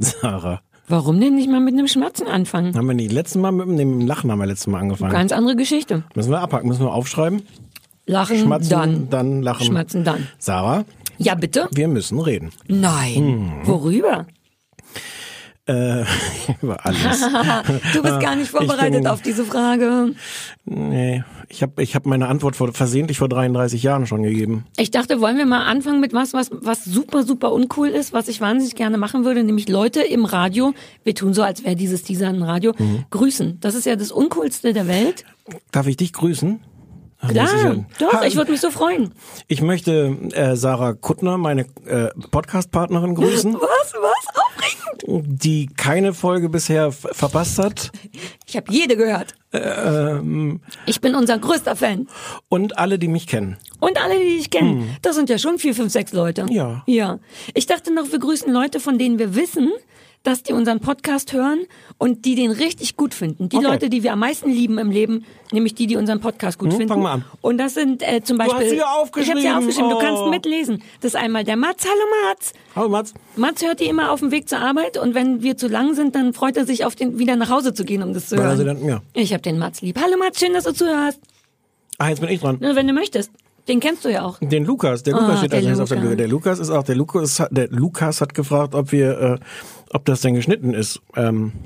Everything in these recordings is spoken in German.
Sarah. Warum denn nicht mal mit einem Schmatzen anfangen? Haben wir nicht letztes Mal mit dem Lachen haben wir letztes Mal angefangen. Ganz andere Geschichte. müssen wir abhaken, müssen wir aufschreiben. Lachen, Schmatzen, dann. dann lachen. Schmatzen, dann. Sarah, Ja, bitte? wir müssen reden. Nein. Worüber? Äh, über alles. Du bist gar nicht Ich vorbereitet bin- auf diese Frage. nee, ich habe ich hab meine Antwort vor, versehentlich vor 33 Jahren schon gegeben. Ich dachte, wollen wir mal anfangen mit was, was, was super, super uncool ist, was ich wahnsinnig gerne machen würde, nämlich Leute im Radio, wir tun so, als wäre dieses dieser ein Radio, Mhm. grüßen. Das ist ja das Uncoolste der Welt. Darf ich dich grüßen? Klar, ja- doch, ich würde mich so freuen. Ich möchte äh, Sarah Kuttner, meine äh, Podcast-Partnerin, grüßen, Was, was? Aufregend. die keine Folge bisher verpasst hat. Ich habe jede gehört. Ähm, Ich bin unser größter Fan. und alle, die mich kennen. Und alle, die dich kennen. Das sind ja schon vier, fünf, sechs Leute. Ja. Ja. Ich dachte noch, wir grüßen Leute, von denen wir wissen, dass die unseren Podcast hören und die den richtig gut finden. Die Okay. Leute, die wir am meisten lieben im Leben, nämlich die, die unseren Podcast gut Hm, finden. fang mal an. Und das sind äh, zum hast Beispiel. sie ja Ich habe aufgeschrieben. sie aufgeschrieben. Du Oh. kannst mitlesen. Das ist einmal der Mats. Hallo Mats. Hallo Mats. Mats hört die immer auf dem Weg zur Arbeit und wenn wir zu lang sind, dann freut er sich auf den wieder nach Hause zu gehen, um das zu hören. sie dann- ja. Ich habe den Mats lieb. Hallo Mats, schön, dass du zuhörst. Ah, jetzt bin ich dran. Wenn du möchtest. Den kennst du ja auch. Den Lukas, der Lukas Ah, steht als nächstes auf der. Liste. Der Lukas ist auch, der Lukas, hat- der Lukas hat gefragt, ob wir, äh, ob das denn geschnitten ist. Ähm,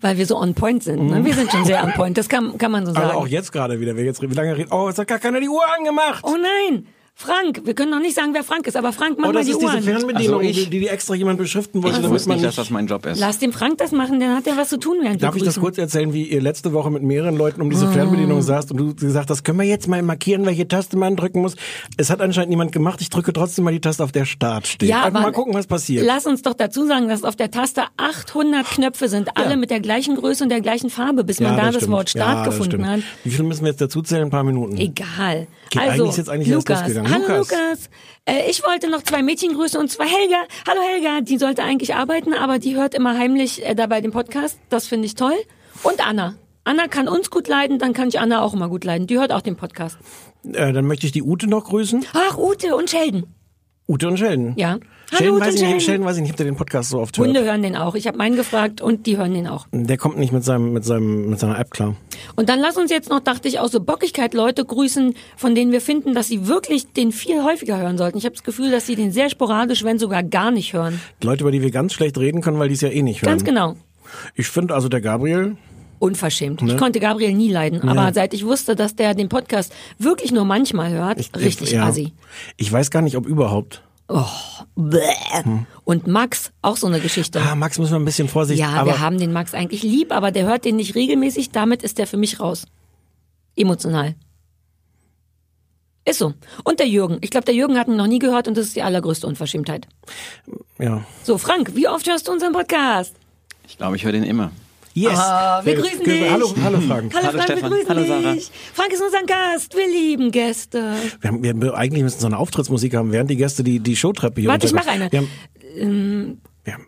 Weil wir so on point sind. Ne? Wir sind schon sehr on point. Das kann, kann man so sagen. also auch jetzt gerade wieder, wer jetzt wie lange redet, oh, es hat gar keiner die Uhr angemacht. oh nein, Frank. Wir können noch nicht sagen, wer Frank ist, aber Frank, mach Oh, mal das die ist Uhr diese an. Fernbedienung, Also ich- die, die extra jemand beschriften wollte, Ich damit man nicht, nicht. dass das mein Job ist. Lass dem Frank das machen, dann hat er was zu tun, während Darf wir ich das kurz erzählen, wie ihr letzte Woche mit mehreren Leuten um diese Ah. Fernbedienung saßt und du gesagt hast, können wir jetzt mal markieren, welche Taste man drücken muss? Es hat anscheinend niemand gemacht. Ich drücke trotzdem mal die Taste, auf der Start steht. Ja, Einfach aber mal gucken, was passiert. Lass uns doch dazu sagen, dass auf der Taste 800 Knöpfe sind, alle Ja. mit der gleichen Größe und der gleichen Farbe, bis man da das, stimmt. Wort Start ja, das gefunden hat. Wie viel müssen wir jetzt dazu zählen? Ein paar Minuten. Egal. Geht- also, eigentlich ist jetzt eigentlich Lukas. losgegangen. Hallo Lukas. Lukas. Äh, ich wollte noch zwei Mädchen grüßen und zwar Helga. Hallo Helga, die sollte eigentlich arbeiten, aber die hört immer heimlich äh, dabei den Podcast. Das finde ich toll. Und Anna. Anna kann uns gut leiden, dann kann ich Anna auch immer gut leiden. Die hört auch den Podcast. Äh, dann möchte ich die Ute noch grüßen. Ach, Ute und Sheldon. Ute und Sheldon. Ja. Hallo Sheldon weiß ich nicht, Sheldon weiß ich nicht, ob der den Podcast so oft hört. Hunde hören den auch. Ich habe meinen gefragt und die hören den auch. Der kommt nicht mit seinem, mit seinem, mit seiner App klar. Und dann lass uns jetzt noch, dachte ich, aus so Bockigkeit Leute grüßen, von denen wir finden, dass sie wirklich den viel häufiger hören sollten. Ich habe das Gefühl, dass sie den sehr sporadisch, wenn sogar gar nicht hören. Leute, über die wir ganz schlecht reden können, weil die es ja eh nicht hören. Ganz genau. Ich finde also der Gabriel, Unverschämt. Ne? Ich konnte Gabriel nie leiden, aber seit ich wusste, dass der den Podcast wirklich nur manchmal hört, ich, richtig ja. assi. Ich weiß gar nicht, ob überhaupt. Bäh. Und Max, auch so eine Geschichte. Ah, Max müssen wir ein bisschen vorsichtig. ja, aber wir haben den Max eigentlich lieb, aber der hört den nicht regelmäßig, damit ist der für mich raus. Emotional. Ist so. Und der Jürgen. Ich glaube, der Jürgen hat ihn noch nie gehört und das ist die allergrößte Unverschämtheit. ja. So, Frank, wie oft hörst du unseren Podcast? Ich glaube, ich höre den immer. Yes. Ah, wir grüßen dich. Hallo, hallo Frank. Hallo, Hallo, Frank, Stefan. wir grüßen Hallo, Sarah. dich. Frank ist unser Gast. Wir lieben Gäste. Wir haben, wir, eigentlich müssen so eine Auftrittsmusik haben, während die Gäste die, die Showtreppe hier Warte, ich runterkommen. mach eine. Wir haben, wir haben,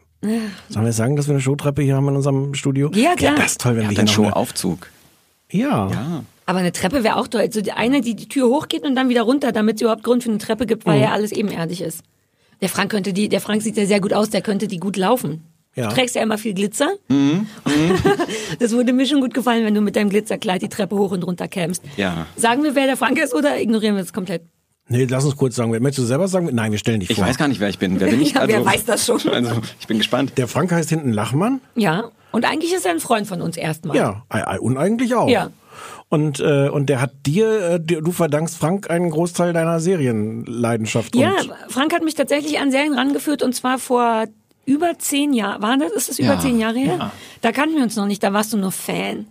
sollen wir sagen, dass wir eine Showtreppe hier haben in unserem Studio? Ja, klar. Ja, das ist toll, wenn wir hat hier einen Showaufzug. Ja. Ja. Aber eine Treppe wäre auch toll. Also die eine, die die Tür hochgeht und dann wieder runter, damit es überhaupt Grund für eine Treppe gibt, Mhm. weil ja alles ebenerdig ist. Der Frank könnte die, der Frank sieht ja sehr gut aus, der könnte die gut laufen. Ja. Du trägst ja immer viel Glitzer. Mhm. das würde mir schon gut gefallen, wenn du mit deinem Glitzerkleid die Treppe hoch und runter kämst. Ja. Sagen wir, wer der Frank ist oder ignorieren wir es komplett? Nee, lass uns kurz sagen. Möchtest du selber sagen? Nein, wir stellen dich Ich vor. weiß gar nicht, wer ich bin. Wer bin ich? Ja, wer weiß das schon? Also, ich bin gespannt. Der Frank heißt hinten Lachmann. Ja. Und eigentlich ist er ein Freund von uns erstmal. Ja, und eigentlich auch. Ja. Und, äh, und der hat dir, äh, du verdankst Frank einen Großteil deiner Serienleidenschaft. Ja, und Frank hat mich tatsächlich an Serien rangeführt und zwar vor über zehn Jahren. War das? Ist das über Ja, zehn Jahre her? ja. Da kannten wir uns noch nicht, da warst du nur Fan.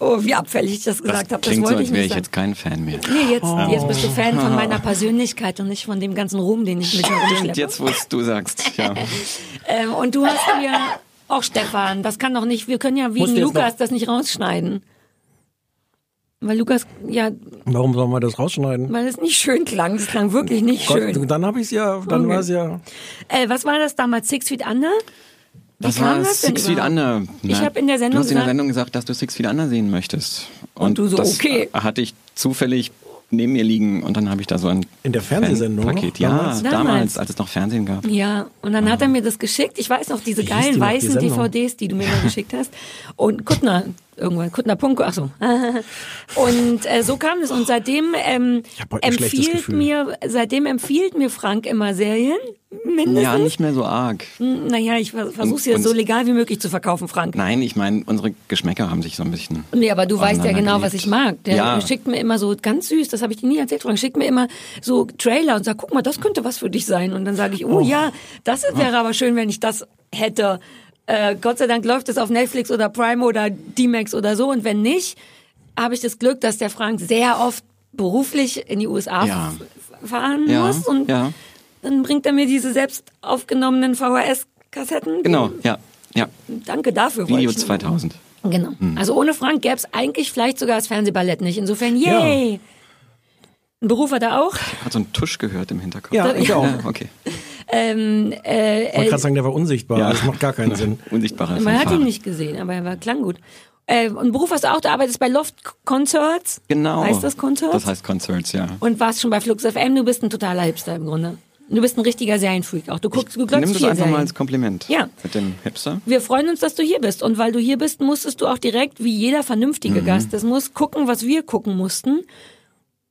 Oh, wie abfällig ich das gesagt habe. Das klingt so, wollte als ich wäre ich sagen. jetzt kein Fan mehr. Nee, jetzt, jetzt bist du Fan von meiner Persönlichkeit und nicht von dem ganzen Ruhm, den ich mit mir Stimmt, rumschleppe. jetzt wo es du sagst. Ja. Ähm, und du hast mir auch Stefan, das kann doch nicht, wir können ja wegen Lukas noch- das nicht rausschneiden. Weil Lukas, ja, Warum sollen wir das rausschneiden? weil es nicht schön klang. Es klang wirklich nicht Gott, schön. dann habe ich es ja, dann Okay. war es ja. Äh, was war das damals? Six Feet Under? Wie Das kam war das denn Six Feet? Under. Ich Na, hab in der Sendung Du hast in der gesagt- Sendung gesagt, dass du Six Feet Under sehen möchtest. Und du so, das okay. hatte ich zufällig neben mir liegen und dann habe ich da so ein In der Fernsehsendung Paket. Ja, Damals? damals? Damals. als es noch Fernsehen gab. Ja, und dann hat er mir das geschickt. Ich weiß noch, diese Wie geilen die die weißen Sendung? DVDs, die du mir mal geschickt hast. Und Kuttner, irgendwann, Kuttner Punko, ach so. Und äh, so kam es. Und seitdem ähm, empfiehlt mir, seitdem empfiehlt mir Frank immer Serien. Mindestens. Ja, nicht mehr so arg. Naja, ich versuche es Und- so legal wie möglich zu verkaufen, Frank. Nein, ich meine, unsere Geschmäcker haben sich so ein bisschen. Nee, aber du weißt ja genau, was ich mag. Der Ja. schickt mir immer so ganz süß, das habe ich dir nie erzählt, Frank, schickt mir immer so Trailer und sagt, guck mal, das könnte was für dich sein. Und dann sage ich, oh, ja, das wäre aber schön, wenn ich das hätte. Äh, Gott sei Dank läuft es auf Netflix oder Prime oder D-Max oder so. Und wenn nicht, habe ich das Glück, dass der Frank sehr oft beruflich in die USA Ja. fahren Ja, muss. Und ja. dann bringt er mir diese selbst aufgenommenen VHS-Kassetten. Genau, ja, ja. Danke dafür. Video ich nur- 2000. Genau. Hm. Also ohne Frank gäbe es eigentlich vielleicht sogar das Fernsehballett nicht. Insofern, yay! Ein Beruf hat er auch. Hat so einen Tusch gehört im Hinterkopf. Ja, ich auch. Ja, okay. Ähm, äh, Ich wollte gerade sagen, der war unsichtbar. Ja. Das macht gar keinen Sinn. Unsichtbarer man hat ihn nicht gesehen, aber er war klang gut. Äh, und Beruf hast du auch, du arbeitest bei Loft Concerts. Genau. Heißt das Concerts? Das heißt Concerts, ja. und warst schon bei Flux FM. Du bist ein totaler Hipster im Grunde. Du bist ein richtiger Serienfreak auch. Du guckst, du Nimm glotzt das viel einfach Serien. mal als Kompliment. Ja. Mit dem Hipster. Wir freuen uns, dass du hier bist. Und weil du hier bist, musstest du auch direkt, wie jeder vernünftige Mhm. Gast, das muss gucken, was wir gucken mussten.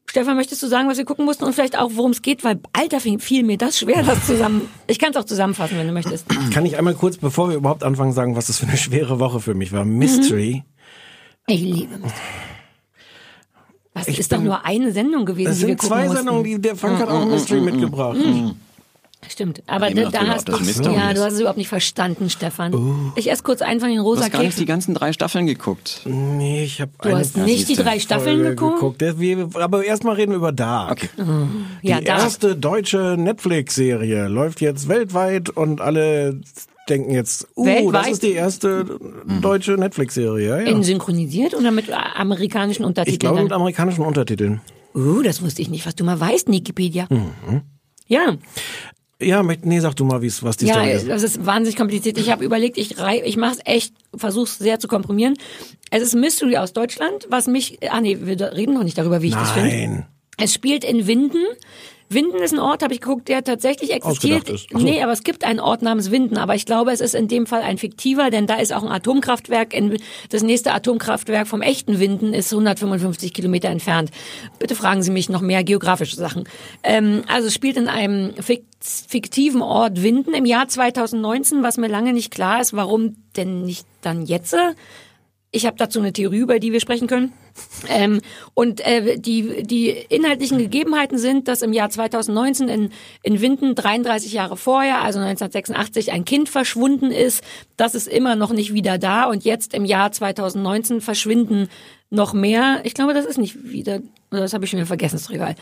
Stefan, möchtest du sagen, was wir gucken mussten und vielleicht auch, worum es geht? Weil, Alter, fiel mir das schwer, das zusammen. Ich kann es auch zusammenfassen, wenn du möchtest. Kann ich einmal kurz, bevor wir überhaupt anfangen, sagen, was das für eine schwere Woche für mich war? Mystery. Ich liebe mich. Was Ich ist doch nur eine Sendung gewesen, Es sind gucken zwei mussten. Sendungen, die, der Frank hat auch Mystery mitgebracht. Stimmt, aber da, da hast du, das Mystery ja, du hast es überhaupt nicht verstanden, Stefan. Oh. Ich esse kurz von den Du rosa hast gar nicht die ganzen drei Staffeln geguckt. Nee, ich habe Du hast nicht die drei Staffeln geguckt? Der- wir- Aber erstmal reden wir über Dark. Okay. Die Ja, da. erste deutsche Netflix-Serie läuft jetzt weltweit und alle denken jetzt, uh, Weltweit? das ist die erste deutsche Netflix-Serie. Ja, ja. In synchronisiert oder mit amerikanischen Untertiteln? Ich glaube mit amerikanischen Untertiteln. Uh, das wusste ich nicht, was du mal weißt, Wikipedia. Mhm. Ja, Ja, nee, sag du mal, wie's, was die ja, Story ist. das ist wahnsinnig kompliziert. Ich habe überlegt, ich rei ich mache es echt, versuch's sehr zu komprimieren. Es ist ein Mystery aus Deutschland, was mich, ah nee, wir reden noch nicht darüber, wie ich das finde. Nein. Es spielt in Winden. Winden ist ein Ort, habe ich geguckt, der tatsächlich existiert. So. Nee, aber es gibt einen Ort namens Winden, aber ich glaube, es ist in dem Fall ein fiktiver, denn da ist auch ein Atomkraftwerk. Das nächste Atomkraftwerk vom echten Winden ist 155 Kilometer entfernt. Bitte fragen Sie mich noch mehr geografische Sachen. Ähm, also es spielt in einem fik fiktiven Ort Winden im Jahr 2019, was mir lange nicht klar ist, warum denn nicht dann jetzt? Ich habe dazu eine Theorie, über die wir sprechen können. Ähm, und äh, die, die inhaltlichen Gegebenheiten sind, dass im Jahr 2019 in, in Winden 33 Jahre vorher, also 1986, ein Kind verschwunden ist. Das ist immer noch nicht wieder da. Und jetzt im Jahr 2019 verschwinden noch mehr. Ich glaube, das ist nicht wieder, das habe ich schon wieder vergessen, ist doch egal.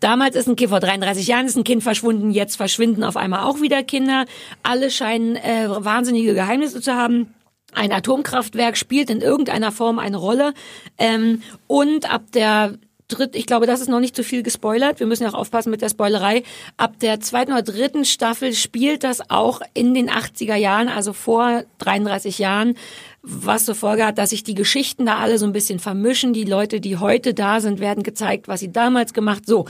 Damals ist ein Kind, vor 33 Jahren ist ein Kind verschwunden, jetzt verschwinden auf einmal auch wieder Kinder. Alle scheinen äh, wahnsinnige Geheimnisse zu haben. Ein Atomkraftwerk spielt in irgendeiner Form eine Rolle. Ähm, und ab der dritt, ich glaube, das ist noch nicht zu viel gespoilert. Wir müssen ja auch aufpassen mit der Spoilerei. Ab der zweiten oder dritten Staffel spielt das auch in den 80er Jahren, also vor 33 Jahren, was zur Folge hat, dass sich die Geschichten da alle so ein bisschen vermischen. Die Leute, die heute da sind, werden gezeigt, was sie damals gemacht. So,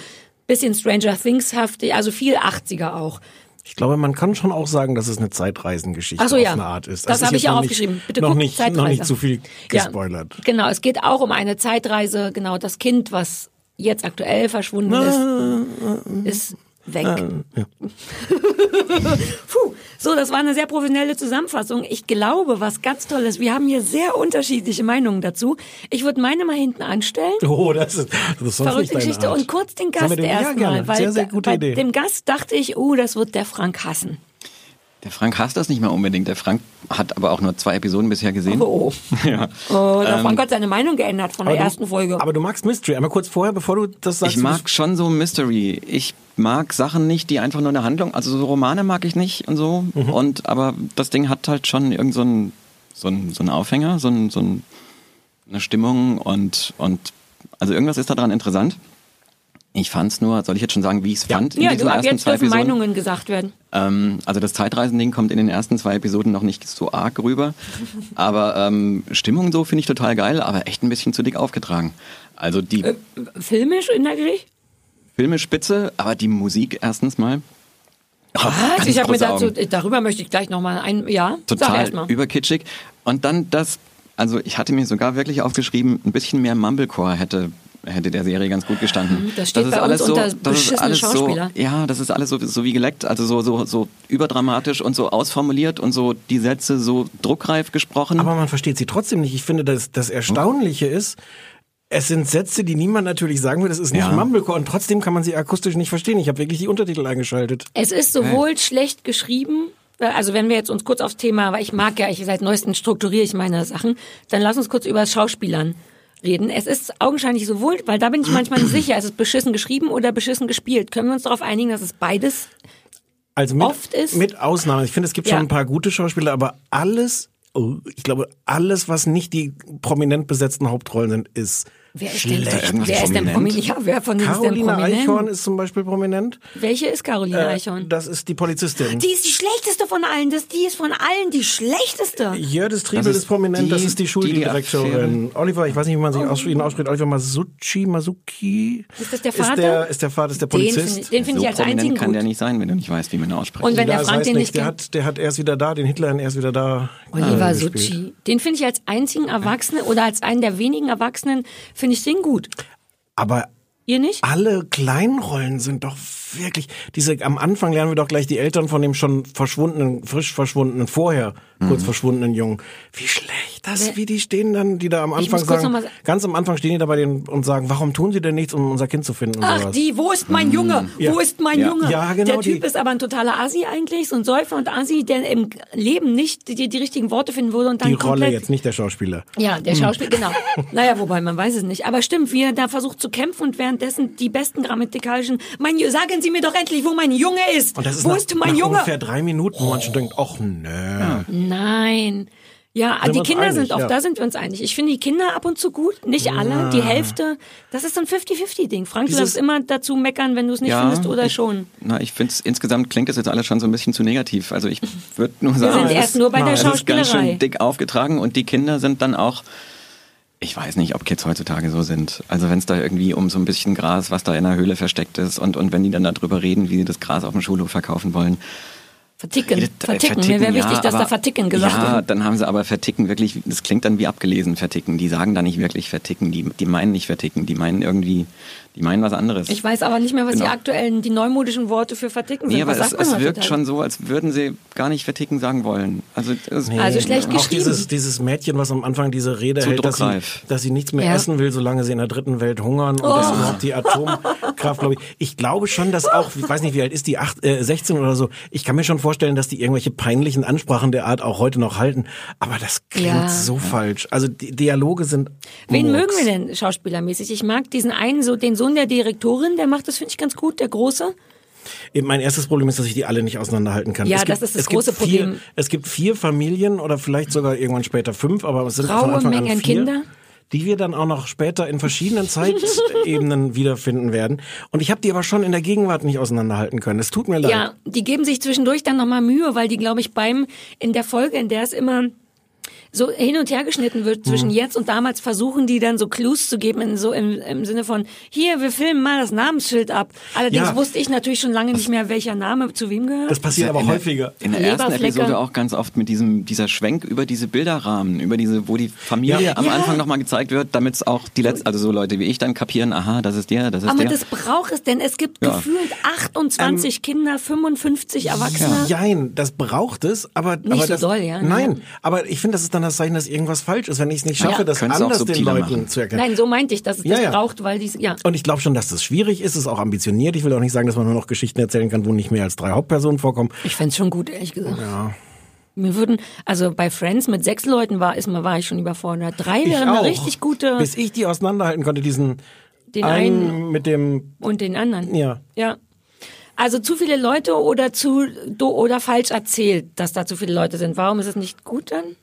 bisschen Stranger Things-haftig, also viel 80er auch. Ich glaube, man kann schon auch sagen, dass es eine Zeitreisengeschichte Ach so, auf ja. eine Art ist. Das ist habe ich ja noch aufgeschrieben. Bitte noch, guck, nicht, noch Zeitreise. nicht zu viel Ja, gespoilert. genau, es geht auch um eine Zeitreise. Genau, das Kind, was jetzt aktuell verschwunden ist, ist weg. Puh, so, das war eine sehr professionelle Zusammenfassung. Ich glaube, was ganz toll ist, wir haben hier sehr unterschiedliche Meinungen dazu. Ich würde meine mal hinten anstellen. Oh, das ist, das ist sonst Verrückte Geschichte Art. und kurz den Gast ja, erstmal, gerne. weil Sehr, sehr gute bei Idee. dem Gast dachte ich, oh, das wird der Frank hassen. Der Frank hasst das nicht mehr unbedingt. Der Frank hat aber auch nur zwei Episoden bisher gesehen. Oh, Ja. oh der Frank hat seine Meinung geändert von der du- ersten Folge. Aber du magst Mystery. Einmal kurz vorher, bevor du das sagst. Ich mag schon so Mystery. Ich mag Sachen nicht, die einfach nur eine Handlung, also so Romane mag ich nicht und so. Mhm. Und aber das Ding hat halt schon irgend so einen so so einen Aufhänger, so, ein, so ein, eine Stimmung und und also irgendwas ist daran interessant. Ich fand's nur, soll ich jetzt schon sagen, wie ich es fand in ja, diesen du, ersten jetzt zwei dürfen Episoden? Meinungen gesagt werden. Ähm, also das Zeitreisending kommt in den ersten zwei Episoden noch nicht so arg rüber. Aber ähm, Stimmung so finde ich total geil, aber echt ein bisschen zu dick aufgetragen. Also die Äh, Filmisch inhaltlich? Filme spitze, aber die Musik erstens mal. Oh, Was? ganz Ich habe mir dazu, Augen. darüber möchte ich gleich nochmal ein, ja, total überkitschig. Und dann das, also ich hatte mir sogar wirklich aufgeschrieben, ein bisschen mehr Mumblecore hätte hätte der Serie ganz gut gestanden. Mhm, Das steht ist bei uns alles so, unter das ist alles Schauspieler. so, ja, das ist alles so, so wie geleckt, also so, so, so überdramatisch und so ausformuliert und so die Sätze so druckreif gesprochen. Aber man versteht sie trotzdem nicht. Ich finde, das, das Erstaunliche ist, es sind Sätze, die niemand natürlich sagen will. Das ist nicht Ja. Mumblecore und trotzdem kann man sie akustisch nicht verstehen. Ich habe wirklich die Untertitel eingeschaltet. Es ist sowohl schlecht geschrieben, äh, also wenn wir jetzt uns kurz aufs Thema, weil ich mag ja, ich seit neuestem strukturiere ich meine Sachen, dann lass uns kurz über das Schauspielern reden. Es ist augenscheinlich sowohl, weil da bin ich manchmal nicht sicher, ist es beschissen geschrieben oder beschissen gespielt. Können wir uns darauf einigen, dass es beides Also mit, Oft ist- mit Ausnahme. Ich finde, es gibt Ja. schon ein paar gute Schauspieler, aber alles, oh, ich glaube, alles, was nicht die prominent besetzten Hauptrollen sind, ist Wer ist schlecht. denn, wer ist denn prominent? Ja, wer von denen ist denn Caroline prominent? Eichhorn ist zum Beispiel prominent. Welche ist Caroline Äh, Eichhorn? Das ist die Polizistin. Die ist die schlechteste von allen. Das, die ist von allen die schlechteste. Jördis Triebel Das ist, ist prominent, das die- ist die Schuldirektorin. Oliver, ich weiß nicht, wie man sich aussch- ihn ausspricht. Oliver Masucci, Masuki. Ist das der Ist Vater? der, ist der Vater, ist der Den Polizist. finde den find so ich als prominent einzigen kann gut. der nicht sein, wenn du nicht weißt, wie man ihn ausspricht. Und wenn der Ja, das Frank den nicht der hat, der hat erst wieder da, den Hitler erst wieder da. Oliver äh. Succi. Den finde ich als einzigen Erwachsenen oder als einen der wenigen Erwachsenen, finde ich den gut. Aber Ihr nicht? alle kleinen Rollen sind doch wirklich, diese, am Anfang lernen wir doch gleich die Eltern von dem schon verschwundenen, frisch verschwundenen, vorher kurz verschwundenen Jungen. Wie schlecht das, Wer- wie die stehen dann, die da am Anfang sagen, mal- ganz am Anfang stehen die da bei denen und sagen, warum tun sie denn nichts, um unser Kind zu finden und Ach, sowas. die, wo ist mein Junge? Ja. Wo ist mein Ja. Junge? Ja, genau, Der Typ die- ist aber ein totaler Asi eigentlich, so ein Säufer und Asi, der im Leben nicht die, die richtigen Worte finden würde und dann die Rolle komplett jetzt, nicht der Schauspieler. Ja, der Schauspieler, genau. Naja, wobei, man weiß es nicht. Aber stimmt, wie er da versucht zu kämpfen und währenddessen die besten grammatikalischen, mein, sagen Sie mir doch endlich, wo mein Junge ist. Und das ist wo nach, ist mein nach Junge? ungefähr drei Minuten, wo man schon denkt, ach nö. Nein. Ja, Sind die wir Kinder einig, sind, auch ja. da sind wir uns einig. Ich finde die Kinder ab und zu gut, nicht alle, die Hälfte. Das ist so ein 50-50-Ding. Frank, du Dieses- darfst immer dazu meckern, wenn du es nicht findest oder ich, schon. Na, ich finde insgesamt klingt das jetzt alles schon so ein bisschen zu negativ. Also ich würde nur sagen, sind es erst ist- nur bei der es ist ganz Schauspielerei. schön dick aufgetragen und die Kinder sind dann auch ich weiß nicht, ob Kids heutzutage so sind. Also wenn es da irgendwie um so ein bisschen Gras, was da in der Höhle versteckt ist und, und wenn die dann darüber reden, wie sie das Gras auf dem Schulhof verkaufen wollen. Verticken. Äh, Verticken. Mir wäre wichtig, ja, dass da aber- Verticken gesagt Ja, wird. dann haben sie aber verticken wirklich, das klingt dann wie abgelesen verticken. Die sagen da nicht wirklich verticken, die, die meinen nicht verticken, die meinen irgendwie, die meinen was anderes. Ich weiß aber nicht mehr, was die Genau. aktuellen, die neumodischen Worte für Verticken sind. Nee, aber was es, sagt man es wirkt heutzutage? schon so, als würden sie gar nicht verticken sagen wollen. Also, es, Also schlecht auch geschrieben. dieses, dieses Mädchen, was am Anfang diese Rede Zu hält, dass sie, dass sie nichts mehr Ja. essen will, solange sie in der dritten Welt hungern und dass Oh. überhaupt die Atomkraft, glaube ich. Ich glaube schon, dass auch, ich weiß nicht, wie alt ist die, acht, äh, 16 oder so. Ich kann mir schon vorstellen, dass die irgendwelche peinlichen Ansprachen der Art auch heute noch halten. Aber das klingt Ja. so falsch. Also die Dialoge sind. Wen Murks. mögen wir denn schauspielermäßig? Ich mag diesen einen, so den Sohn der Direktorin, der macht das, finde ich, ganz gut, der Große. Mein erstes Problem ist, dass ich die alle nicht auseinanderhalten kann. Ja, es gibt, das ist das große vier, Problem. Es gibt vier Familien oder vielleicht sogar irgendwann später fünf, aber es sind Raue von Anfang Mengen an vier, Kinder. die wir dann auch noch später in verschiedenen Zeitebenen wiederfinden werden. Und ich habe die aber schon in der Gegenwart nicht auseinanderhalten können. Es tut mir leid. Ja, die geben sich zwischendurch dann nochmal Mühe, weil die, glaube ich, beim, in der Folge, in der es immer so hin und her geschnitten wird zwischen Mhm. jetzt und damals, versuchen die dann so Clues zu geben, in so im, im Sinne von, hier, wir filmen mal das Namensschild ab. Allerdings Ja. wusste ich natürlich schon lange nicht mehr, welcher Name zu wem gehört. Das passiert aber in der- häufiger. In der ersten. Episode auch ganz oft mit diesem dieser Schwenk über diese Bilderrahmen, über diese, wo die Familie Ja. am Ja. Anfang nochmal gezeigt wird, damit es auch die letzten, also so Leute wie ich dann kapieren, aha, das ist der, das ist aber der. das braucht es, denn es gibt Ja. gefühlt 28 Kinder, 55 Erwachsene. Jein, das braucht es, aber, aber so das, doll, ja, Nein, ne? aber ich finde, das ist dann das Zeichen, dass irgendwas falsch ist, wenn ich es nicht schaffe, Ja. das anders den Leuten machen. zu erklären. Nein, so meinte ich, dass es Ja, das ja. braucht, weil die, ja. Und ich glaube schon, dass das schwierig ist, es ist auch ambitioniert. Ich will auch nicht sagen, dass man nur noch Geschichten erzählen kann, wo nicht mehr als drei Hauptpersonen vorkommen. Ich fänd's schon gut, ehrlich gesagt. Mir würden, also bei Friends mit sechs Leuten war, ist, war ich schon überfordert. Drei Ich wäre eine auch. richtig gute, Bis ich die auseinanderhalten konnte, diesen den einen einen mit dem, und den anderen. ja. Ja. Also zu viele Leute oder zu oder falsch erzählt, dass da zu viele Leute sind. Warum ist es nicht gut dann?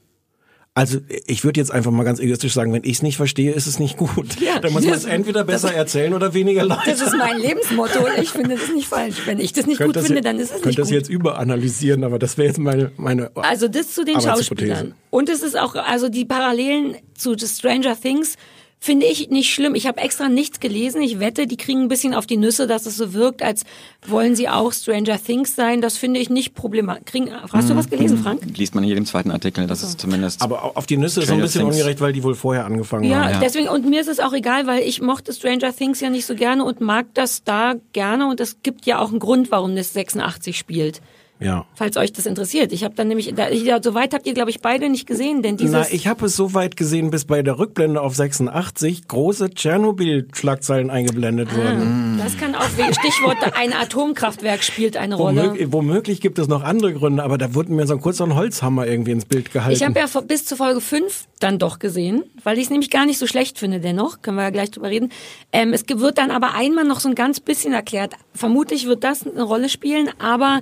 Also ich würde jetzt einfach mal ganz egoistisch sagen, wenn ich es nicht verstehe, ist es nicht gut. Ja. Dann muss man es entweder besser erzählen oder weniger Leute. Das ist mein Lebensmotto und ich finde das nicht falsch. Wenn ich das nicht Könnt gut das finde, dann ist es nicht das gut. jetzt überanalysieren, aber das wäre jetzt meine meine Also das zu den. Schauspielern. Und es ist auch, also die Parallelen zu The Stranger Things finde ich nicht schlimm. Ich habe extra nichts gelesen. Ich wette, die kriegen ein bisschen auf die Nüsse, dass es so wirkt, als wollen sie auch Stranger Things sein. Das finde ich nicht problematisch. Kriegen, hast du was gelesen, Frank? Liest man in jedem zweiten Artikel, das ist zumindest. aber auf die Nüsse ist so ein bisschen Things. ungerecht, weil die wohl vorher angefangen Ja, haben. Ja. deswegen, und mir ist es auch egal, weil ich mochte Stranger Things ja nicht so gerne und mag das da gerne und es gibt ja auch einen Grund, warum das 86 spielt. Ja. Falls euch das interessiert. Ich habe dann nämlich, da, ich, so weit habt ihr, glaube ich, beide nicht gesehen, denn dieses... Na, ich habe es so weit gesehen, bis bei der Rückblende auf 86 große Tschernobyl-Schlagzeilen eingeblendet Ah. wurden. Das kann auch, Stichwort, ein Atomkraftwerk spielt eine Rolle. Womöglich, womöglich gibt es noch andere Gründe, aber da wurde mir so ein kurzer Holzhammer irgendwie ins Bild gehalten. Ich habe ja bis zu Folge 5 dann doch gesehen, weil ich es nämlich gar nicht so schlecht finde dennoch, können wir ja gleich drüber reden. Ähm, es wird dann aber einmal noch so ein ganz bisschen erklärt. Vermutlich wird das eine Rolle spielen, aber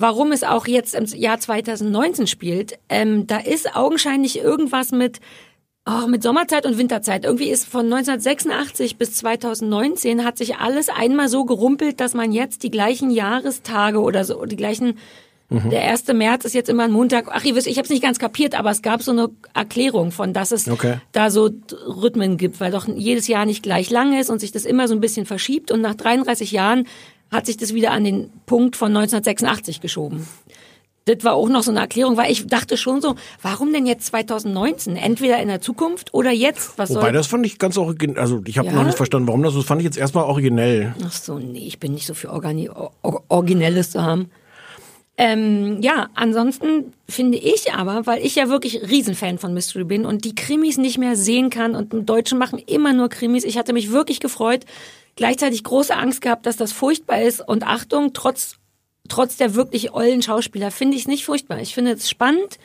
warum es auch jetzt im Jahr 2019 spielt, ähm, da ist augenscheinlich irgendwas mit Oh, mit Sommerzeit und Winterzeit. Irgendwie ist von 1986 bis 2019 hat sich alles einmal so gerumpelt, dass man jetzt die gleichen Jahrestage oder so, die gleichen Der 1. März ist jetzt immer ein Montag. Ach, wisst, ich habe es nicht ganz kapiert, aber es gab so eine Erklärung von, dass es Okay. da so Rhythmen gibt, weil doch jedes Jahr nicht gleich lang ist und sich das immer so ein bisschen verschiebt. Und nach 33 Jahren hat sich das wieder an den Punkt von 1986 geschoben. Das war auch noch so eine Erklärung, weil ich dachte schon so, warum denn jetzt 2019? Entweder in der Zukunft oder jetzt? Was Wobei, soll das fand ich ganz originell. Also ich habe Ja? noch nicht verstanden, warum das so. Das fand ich jetzt erstmal originell. Ach so, nee, ich bin nicht so für Organi Or Originelles zu haben. Ähm, ja, ansonsten finde ich aber, weil ich ja wirklich Riesenfan von Mystery bin und die Krimis nicht mehr sehen kann und im Deutschen machen immer nur Krimis. Ich hatte mich wirklich gefreut, gleichzeitig große Angst gehabt, dass das furchtbar ist und Achtung, trotz, trotz der wirklich ollen Schauspieler finde ich es nicht furchtbar. Ich finde es spannend.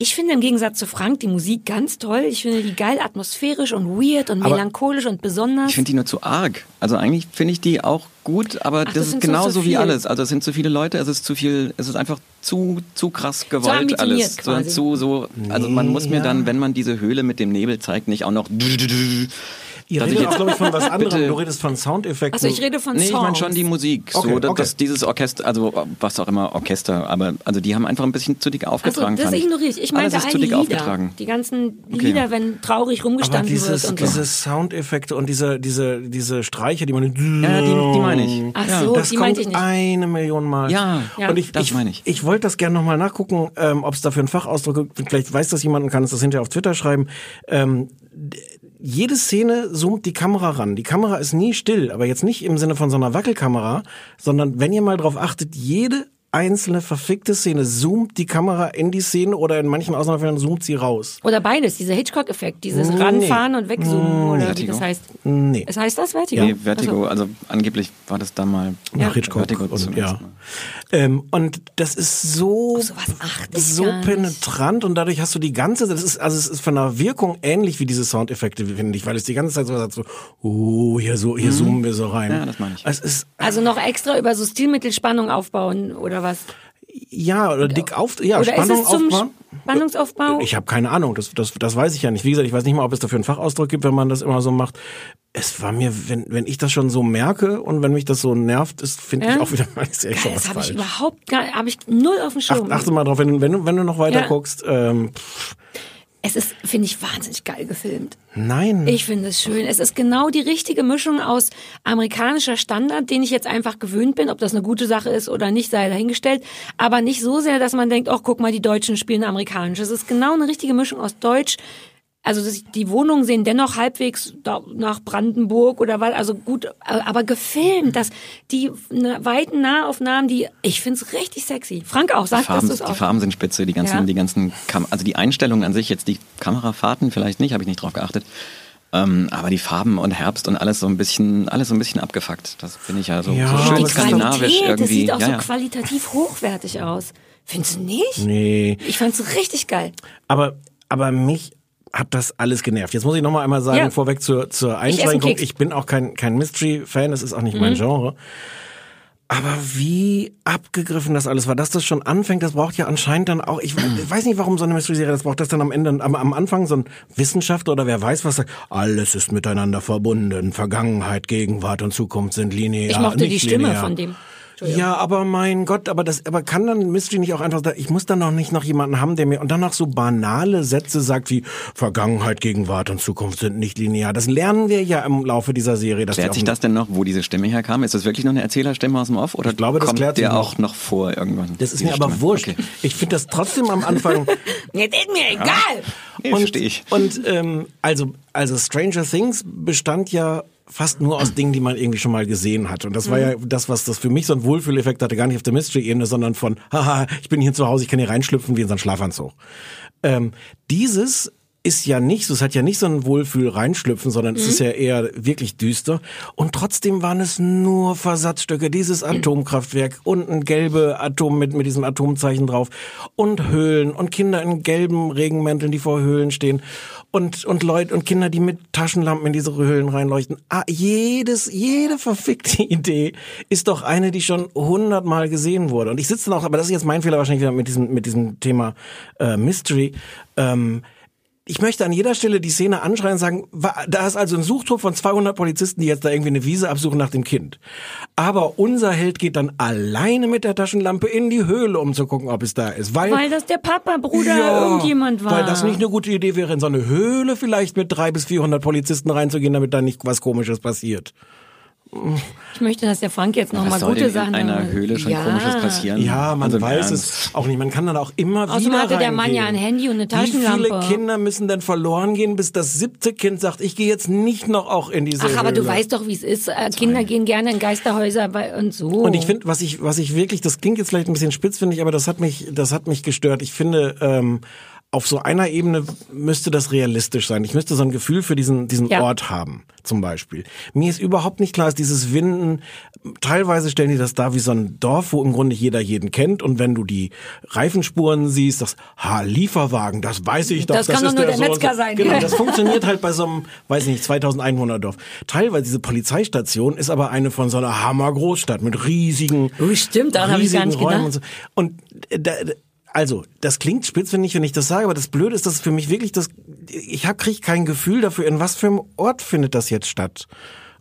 Ich finde im Gegensatz zu Frank die Musik ganz toll. Ich finde die geil atmosphärisch und weird und Aber- melancholisch und besonders. Ich finde die nur zu arg. Also eigentlich finde ich die auch gut, aber Ach, das das, ist so genauso zu wie alles. Also es sind zu viele Leute, es ist zu viel, es ist einfach zu zu krass gewollt ambitioniert alles. So, quasi. zu so, also man muss mir Ja. dann, wenn man diese Höhle mit dem Nebel zeigt, nicht auch noch. Ihr Dass ich redet jetzt- auch, glaube ich, von was anderem. Bitte. Du redest von Soundeffekten. Also ich rede von Nee, ich Songs. meine schon die Musik. So, Okay, dass, okay. dass dieses Orchester, also was auch immer Orchester, aber also die haben einfach ein bisschen zu dick Also aufgetragen. das fand ich. ignoriere ich. Ich meinte ist zu die dick Lieder. aufgetragen. Die ganzen Okay. Lieder, wenn traurig aber rumgestanden dieses, wird und so. diese Soundeffekte und diese, diese, diese Streicher, die man. Ja, die- die meine ich. Ach Ja. so, Das die kommt meinte ich nicht. eine Million Mal. Ja, Ja. und ich, das ich, meine ich. Ich wollte das gerne nochmal nachgucken, ähm, ob es dafür einen Fachausdruck gibt. Vielleicht weiß das jemand und kann es das hinterher auf Twitter schreiben. Ähm, jede Szene zoomt die Kamera ran. Die Kamera ist nie still, aber jetzt nicht im Sinne von so einer Wackelkamera, sondern wenn ihr mal drauf achtet, jede einzelne verfickte Szene zoomt die Kamera in die Szene oder in manchen Ausnahmefällen zoomt sie raus. Oder beides, dieser Hitchcock-Effekt, dieses Nee. Ranfahren und Wegzoomen oder wie Vertigo. das heißt. Nee. Es heißt das Vertigo? Nee, Vertigo, Also, also angeblich war das da mal Nach Hitchcock Vertigo und ja. Ähm, und das ist so ich so penetrant und dadurch hast du die ganze das ist also es ist von der Wirkung ähnlich wie diese Soundeffekte finde ich, weil es die ganze Zeit so sagt so oh hier so hier zoomen wir so rein. Mhm. Ja, das meine ich. Es ist also noch extra über so Stilmittelspannung aufbauen oder was? ja oder dick auf ja oder Spannung ist es zum aufbauen. Spannungsaufbau? Ich habe keine Ahnung, das, das, das weiß ich ja nicht. Wie gesagt, ich weiß nicht mal, ob es dafür einen Fachausdruck gibt, wenn man das immer so macht. Es war mir, wenn, wenn ich das schon so merke und wenn mich das so nervt, ist finde ich Ja? auch wieder mal ist echt schon Geil, was das habe ich überhaupt gar, habe ich null auf dem Schirm. Acht, achte mal drauf, wenn, du- wenn, wenn du noch weiter Ja. guckst. Ähm, Es ist, finde ich, wahnsinnig geil gefilmt. nein. Ich finde es schön. Es ist genau die richtige Mischung aus amerikanischer Standard, den ich jetzt einfach gewöhnt bin. Ob das eine gute Sache ist oder nicht, sei dahingestellt. Aber nicht so sehr, dass man denkt, ach, guck mal, die Deutschen spielen amerikanisch. Es ist genau eine richtige Mischung aus Deutsch, also das- die Wohnungen sehen dennoch halbwegs nach Brandenburg oder was, also gut, äh, aber gefilmt, dass die ne, weiten Nahaufnahmen, die, ich find's richtig sexy. Frank auch, sagt, Farben, du es die auch. Farben sind spitze, die ganzen, Ja. die ganzen, Kam also die Einstellungen an sich, jetzt die Kamerafahrten vielleicht nicht, habe ich nicht drauf geachtet. Ähm, aber die Farben und Herbst und alles so ein bisschen, alles so ein bisschen abgefuckt. Das finde ich ja so, Ja, so schön die skandinavisch Qualität, das irgendwie. sieht auch ja, so qualitativ hochwertig aus. Findest du nicht? Nee. Ich fand's richtig geil. Aber, aber mich hat das alles genervt. Jetzt muss ich noch mal einmal sagen, Ja. vorweg zur, zur Einschränkung. Keks. Ich, bin auch kein, kein Mystery-Fan, das ist auch nicht Mhm. mein Genre. Aber wie abgegriffen das alles war, dass das schon anfängt, das braucht ja anscheinend dann auch, ich weiß nicht, warum so eine Mystery-Serie, das braucht das dann am Ende, am, am Anfang so ein Wissenschaftler oder wer weiß was sagt, alles ist miteinander verbunden, Vergangenheit, Gegenwart und Zukunft sind linear, Ich mochte nicht die Stimme linear. von dem. Ja, aber mein Gott, aber das, aber kann dann Mystery nicht auch einfach sagen, ich muss dann noch nicht noch jemanden haben, der mir und dann noch so banale Sätze sagt wie Vergangenheit, Gegenwart und Zukunft sind nicht linear. Das lernen wir ja im Laufe dieser Serie. Dass Klärt sich das denn noch, wo diese Stimme herkam? Ist das wirklich noch eine Erzählerstimme aus dem Off? Oder Ich glaube, das kommt klärt sich der auch noch vor irgendwann? Das ist mir aber Stimme? wurscht. Okay. Ich finde das trotzdem am Anfang. Jetzt ist mir egal. Nee, und verstehe ich. und ähm, also, also Stranger Things bestand ja fast nur aus Dingen, die man irgendwie schon mal gesehen hat. Und das war ja das, was das für mich so einen Wohlfühleffekt hatte, gar nicht auf der Mystery-Ebene, sondern von, haha, ich bin hier zu Hause, ich kann hier reinschlüpfen wie in so einen Schlafanzug. Ähm, dieses ist ja nicht so, es hat ja nicht so ein Wohlfühl reinschlüpfen, sondern es ist ja eher wirklich düster. Und trotzdem waren es nur Versatzstücke, dieses Atomkraftwerk und ein gelbe Atom mit, mit diesem Atomzeichen drauf und Höhlen und Kinder in gelben Regenmänteln, die vor Höhlen stehen und, und Leute und Kinder, die mit Taschenlampen in diese Höhlen reinleuchten. Ah, jedes, jede verfickte Idee ist doch eine, die schon hundertmal gesehen wurde. Und ich sitze auch, aber das ist jetzt mein Fehler wahrscheinlich wieder mit diesem, mit diesem Thema äh, Mystery. Ähm, ich möchte an jeder Stelle die Szene anschreien und sagen, da ist also ein Suchtrupp von 200 Polizisten, die jetzt da irgendwie eine Wiese absuchen nach dem Kind. Aber unser Held geht dann alleine mit der Taschenlampe in die Höhle, um zu gucken, ob es da ist. Weil, Weil das der Papa, Bruder, irgendjemand war. Weil das nicht eine gute Idee wäre, in so eine Höhle vielleicht mit drei bis 400 Polizisten reinzugehen, damit da nicht was Komisches passiert. Ich möchte, dass der Frank jetzt nochmal Was soll gute denn Sachen in einer. Höhle schon ja. komisches passieren? Ja, man Also weiß es auch nicht. Man kann dann auch immer Außerdem wieder hatte der Mann ja reingehen. ein Handy und eine Wie viele Taschenlampe. Kinder müssen denn verloren gehen, bis das siebte Kind sagt, ich gehe jetzt nicht noch auch in diese Ach, aber du Höhle. weißt doch, wie es ist. Äh, Kinder gehen gerne in Geisterhäuser bei- und so. Und ich finde, was ich, was ich wirklich, das klingt jetzt vielleicht ein bisschen spitz, finde ich, aber das hat mich, das hat mich gestört. Ich finde, ähm, auf so einer Ebene müsste das realistisch sein. Ich müsste so ein Gefühl für diesen, diesen Ja. Ort haben, zum Beispiel. Mir ist überhaupt nicht klar, ist dieses Winden, teilweise stellen die das da wie so ein Dorf, wo im Grunde jeder jeden kennt. Und wenn du die Reifenspuren siehst, das, ha, Lieferwagen, das weiß ich doch. Das kann doch ist nur der und Metzger so. sein. Genau, das funktioniert halt bei so einem, weiß ich nicht, 2000 Einwohner-Dorf. Teilweise diese Polizeistation ist aber eine von so einer Hammergroßstadt mit riesigen, Oh, stimmt, riesigen nicht Räumen gedacht. Und, so. und äh, da, also, das klingt spitz, wenn ich, wenn ich das sage, aber das Blöde ist, dass für mich wirklich das, ich hab, krieg kein Gefühl dafür, in was für einem Ort findet das jetzt statt.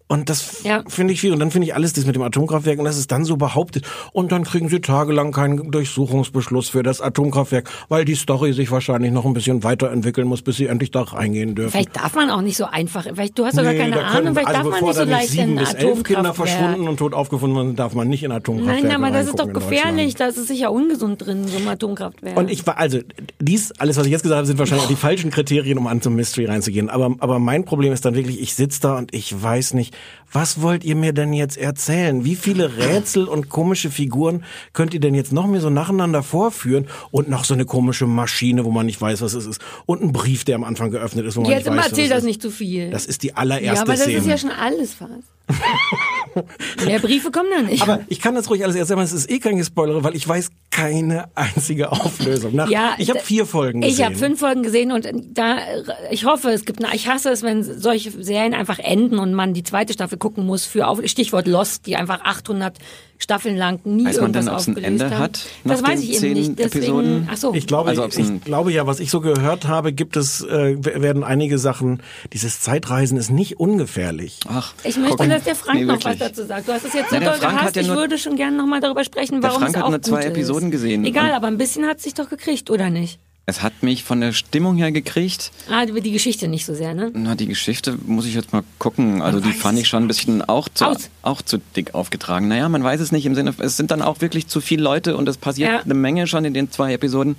Und das Ja. finde ich viel. Und dann finde ich alles das mit dem Atomkraftwerk und das ist dann so behauptet. Und dann kriegen sie tagelang keinen Durchsuchungsbeschluss für das Atomkraftwerk, weil die Story sich wahrscheinlich noch ein bisschen weiterentwickeln muss, bis sie endlich da reingehen dürfen. Vielleicht darf man auch nicht so einfach. Vielleicht, du hast doch gar Nee, keine da Ahnung. können- Vielleicht also darf man nicht so da leicht sieben in bis elf Kinder verschwunden und tot aufgefunden wurden, darf man nicht in Atomkraftwerke Nein, aber das ist doch gefährlich. Das ist sicher ungesund drin, so ein Atomkraftwerk. Und ich war, also, dies, alles, was ich jetzt gesagt habe, sind wahrscheinlich auch die falschen Kriterien, um an zum Mystery reinzugehen. Aber, aber mein Problem ist dann wirklich, ich sitze da und ich weiß nicht, was wollt ihr mir denn jetzt erzählen? Wie viele Rätsel und komische Figuren könnt ihr denn jetzt noch mir so nacheinander vorführen? Und noch so eine komische Maschine, wo man nicht weiß, was es ist. Und ein Brief, der am Anfang geöffnet ist, wo man Jetzt nicht weiß, was erzähl es das ist. nicht zu viel. Das ist die ja, allererste aber das Szene. ist ja schon alles fast. Mehr Briefe kommen da nicht. Aber ich kann das ruhig alles erzählen, aber es ist eh kein Gespoilere, weil ich weiß keine einzige Auflösung. Nach, Ja, ich habe vier Folgen gesehen. Ich habe fünf Folgen gesehen und da, ich hoffe, es gibt, eine, ich hasse es, wenn solche Serien einfach enden und man die zweite Staffel gucken muss für auf, Stichwort Lost, die einfach 800 Staffeln lang nie Weiß man irgendwas denn, ob's ein Ende haben. hat Das weiß ich eben nicht. Deswegen, Episoden? ach so. Ich glaube, Also, ich, ich glaube ja, was ich so gehört habe, gibt es, äh, werden einige Sachen, dieses Zeitreisen ist nicht ungefährlich. Ach, Ich möchte, guck. dass der Frank Nee, noch was dazu sagt. Du hast es jetzt so der doll Frank hat gehasst. ja ich nur- würde schon gerne noch mal darüber sprechen, Der warum Frank es hat auch nur zwei gut Episoden ist. gesehen. Egal, aber ein bisschen hat sich doch gekriegt, oder nicht? Es hat mich von der Stimmung her gekriegt. Ah, die die Geschichte nicht so sehr, ne? Na, die Geschichte muss ich jetzt mal gucken. Also die fand ich schon ein bisschen auch zu, Aus. auch zu dick aufgetragen. Naja, man weiß es nicht im Sinne, es sind dann auch wirklich zu viele Leute und es passiert Ja. eine Menge schon in den zwei Episoden.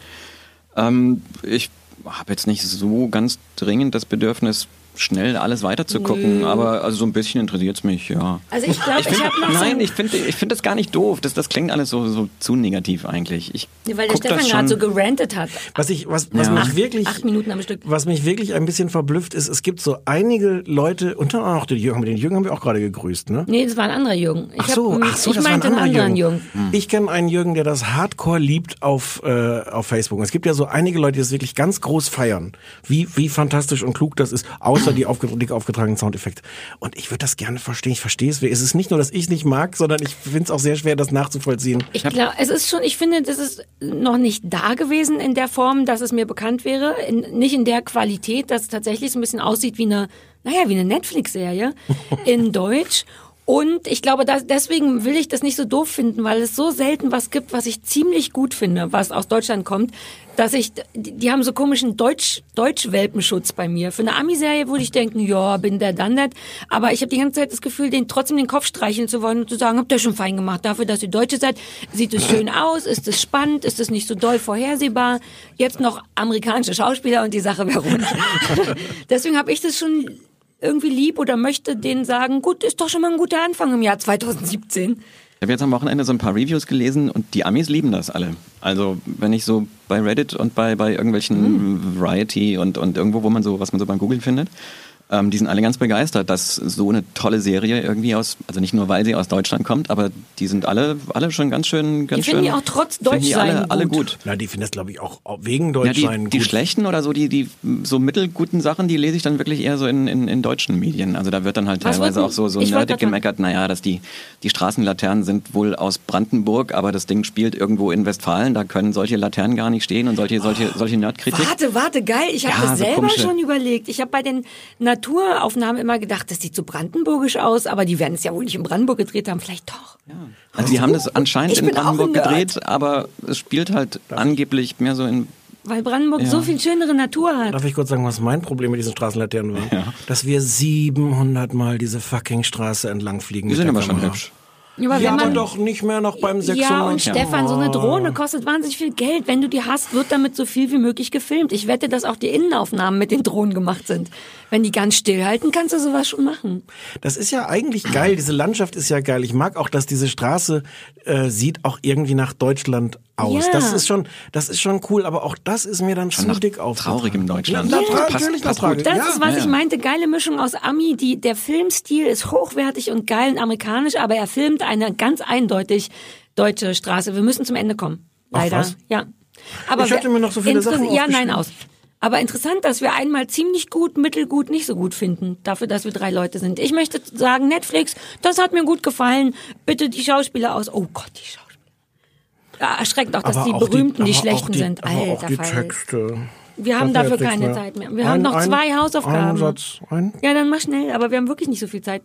Ähm, ich habe jetzt nicht so ganz dringend das Bedürfnis, schnell alles weiterzugucken, aber also so ein bisschen interessiert es mich, ja. Also ich glaube, ich, find- habe noch so Nein, ein- ich finde ich find das gar nicht doof. Das, das klingt alles so, so zu negativ eigentlich. Ich Nee, weil der guck das Stefan gerade so schon- gerantet hat. Was ich, was, was Ja. mich Acht- wirklich, acht Minuten am Stück. was mich wirklich ein bisschen verblüfft ist, es gibt so einige Leute, unter anderem auch den Jürgen, den Jürgen haben wir auch gerade gegrüßt, ne? Nee, das war ein anderer Jürgen. Ich Ach so, hab, ach so, ich das war ein meinte einen anderer anderen Jürgen. Jürgen. Ich kenne einen Jürgen, der das Hardcore liebt auf, äh, auf Facebook. Und es gibt ja so einige Leute, die das wirklich ganz groß feiern, wie, wie fantastisch und klug das ist, außer die aufge dick aufgetragenen Soundeffekte. Und ich würde das gerne verstehen. Ich verstehe es. Es ist nicht nur, dass ich es nicht mag, sondern ich finde es auch sehr schwer, das nachzuvollziehen. Ich glaube, es ist schon, ich finde, das ist noch nicht da gewesen in der Form, dass es mir bekannt wäre. In, nicht in der Qualität, dass es tatsächlich so ein bisschen aussieht wie eine, naja, wie eine Netflix-Serie in Deutsch. Und ich glaube, dass, deswegen will ich das nicht so doof finden, weil es so selten was gibt, was ich ziemlich gut finde, was aus Deutschland kommt, dass ich, die, die haben so komischen Deutsch, Deutsch-Welpenschutz bei mir. Für eine Ami-Serie würde ich denken, ja, bin der nicht. Aber ich habe die ganze Zeit das Gefühl, den trotzdem den Kopf streicheln zu wollen und zu sagen, habt ihr schon fein gemacht. Dafür, dass ihr Deutsche seid, sieht es schön aus, ist es spannend, ist es nicht so doll vorhersehbar. Jetzt noch amerikanische Schauspieler und die Sache wäre rund. Deswegen habe ich das schon irgendwie lieb oder möchte denen sagen, gut, ist doch schon mal ein guter Anfang im Jahr 2017. Ich habe jetzt am Wochenende so ein paar Reviews gelesen und die Amis lieben das alle. Also wenn ich so bei Reddit und bei, bei irgendwelchen Variety und, und irgendwo, wo man so, was man so beim Googlen findet, ähm, die sind alle ganz begeistert, dass so eine tolle Serie irgendwie aus, also nicht nur weil sie aus Deutschland kommt, aber die sind alle, alle schon ganz schön, ganz Die finden schön. die auch trotz finden die Deutschsein alle, alle gut. gut. Na, die finden das, glaube ich, auch wegen Ja, Deutschsein die, die gut. schlechten oder so, die, die so mittelguten Sachen, die lese ich dann wirklich eher so in, in, in deutschen Medien. Also da wird dann halt Was teilweise auch so, so nerdig gemeckert, naja, dass die, die Straßenlaternen sind wohl aus Brandenburg, aber das Ding spielt irgendwo in Westfalen, da können solche Laternen gar nicht stehen und solche, solche, solche Nerdkritik. Warte, warte, geil. Ich habe Ja, das so selber komische- schon überlegt. Ich habe bei den Naturaufnahmen immer gedacht, das sieht so brandenburgisch aus, aber die werden es ja wohl nicht in Brandenburg gedreht haben. Vielleicht doch. Also die haben das anscheinend Ich in Brandenburg gedreht, aber es spielt halt angeblich mehr so in Weil Brandenburg so viel schönere Natur hat. Darf ich kurz sagen, was mein Problem mit diesen Straßenlaternen war? Dass wir 700 Mal diese fucking Straße entlang fliegen. Die mit sind aber schon hübsch. Ja, aber Ja, wenn man, doch nicht mehr noch beim 600. ja, und Stefan, so eine Drohne kostet wahnsinnig viel Geld. Wenn du die hast, wird damit so viel wie möglich gefilmt. Ich wette, dass auch die Innenaufnahmen mit den Drohnen gemacht sind. Wenn die ganz stillhalten, kannst du sowas schon machen. Das ist ja eigentlich geil. Diese Landschaft ist ja geil. Ich mag auch, dass diese Straße äh, sieht auch irgendwie nach Deutschland aus. Ja. Das ist schon, das ist schon cool. Aber auch das ist mir dann zu nach dick auf. traurigem Deutschland. Ja, Ja. na, Passt- natürlich passt tragik. Das ja. ist, was ja, ich meinte, geile Mischung aus Ami. Die, der Filmstil ist hochwertig und geil und amerikanisch, aber er filmt eine ganz eindeutig deutsche Straße. Wir müssen zum Ende kommen. Ach, Leider. was? Ja. Aber Ich hatte mir noch so viele Sachen Ja, nein, aus. Aber interessant, dass wir einmal ziemlich gut, mittelgut, nicht so gut finden, dafür, dass wir drei Leute sind. Ich möchte sagen, Netflix, das hat mir gut gefallen. Bitte die Schauspieler aus. Oh Gott, die Schauspieler. Erschreckend auch, dass Aber die auch Berühmten die, auch Schlechten die, sind. aber auch Alter die. Texte. Wir haben dafür keine nichts Zeit mehr. Wir haben noch zwei Hausaufgaben. Ein Satz, ein. Ja, dann mach schnell, aber wir haben wirklich nicht so viel Zeit.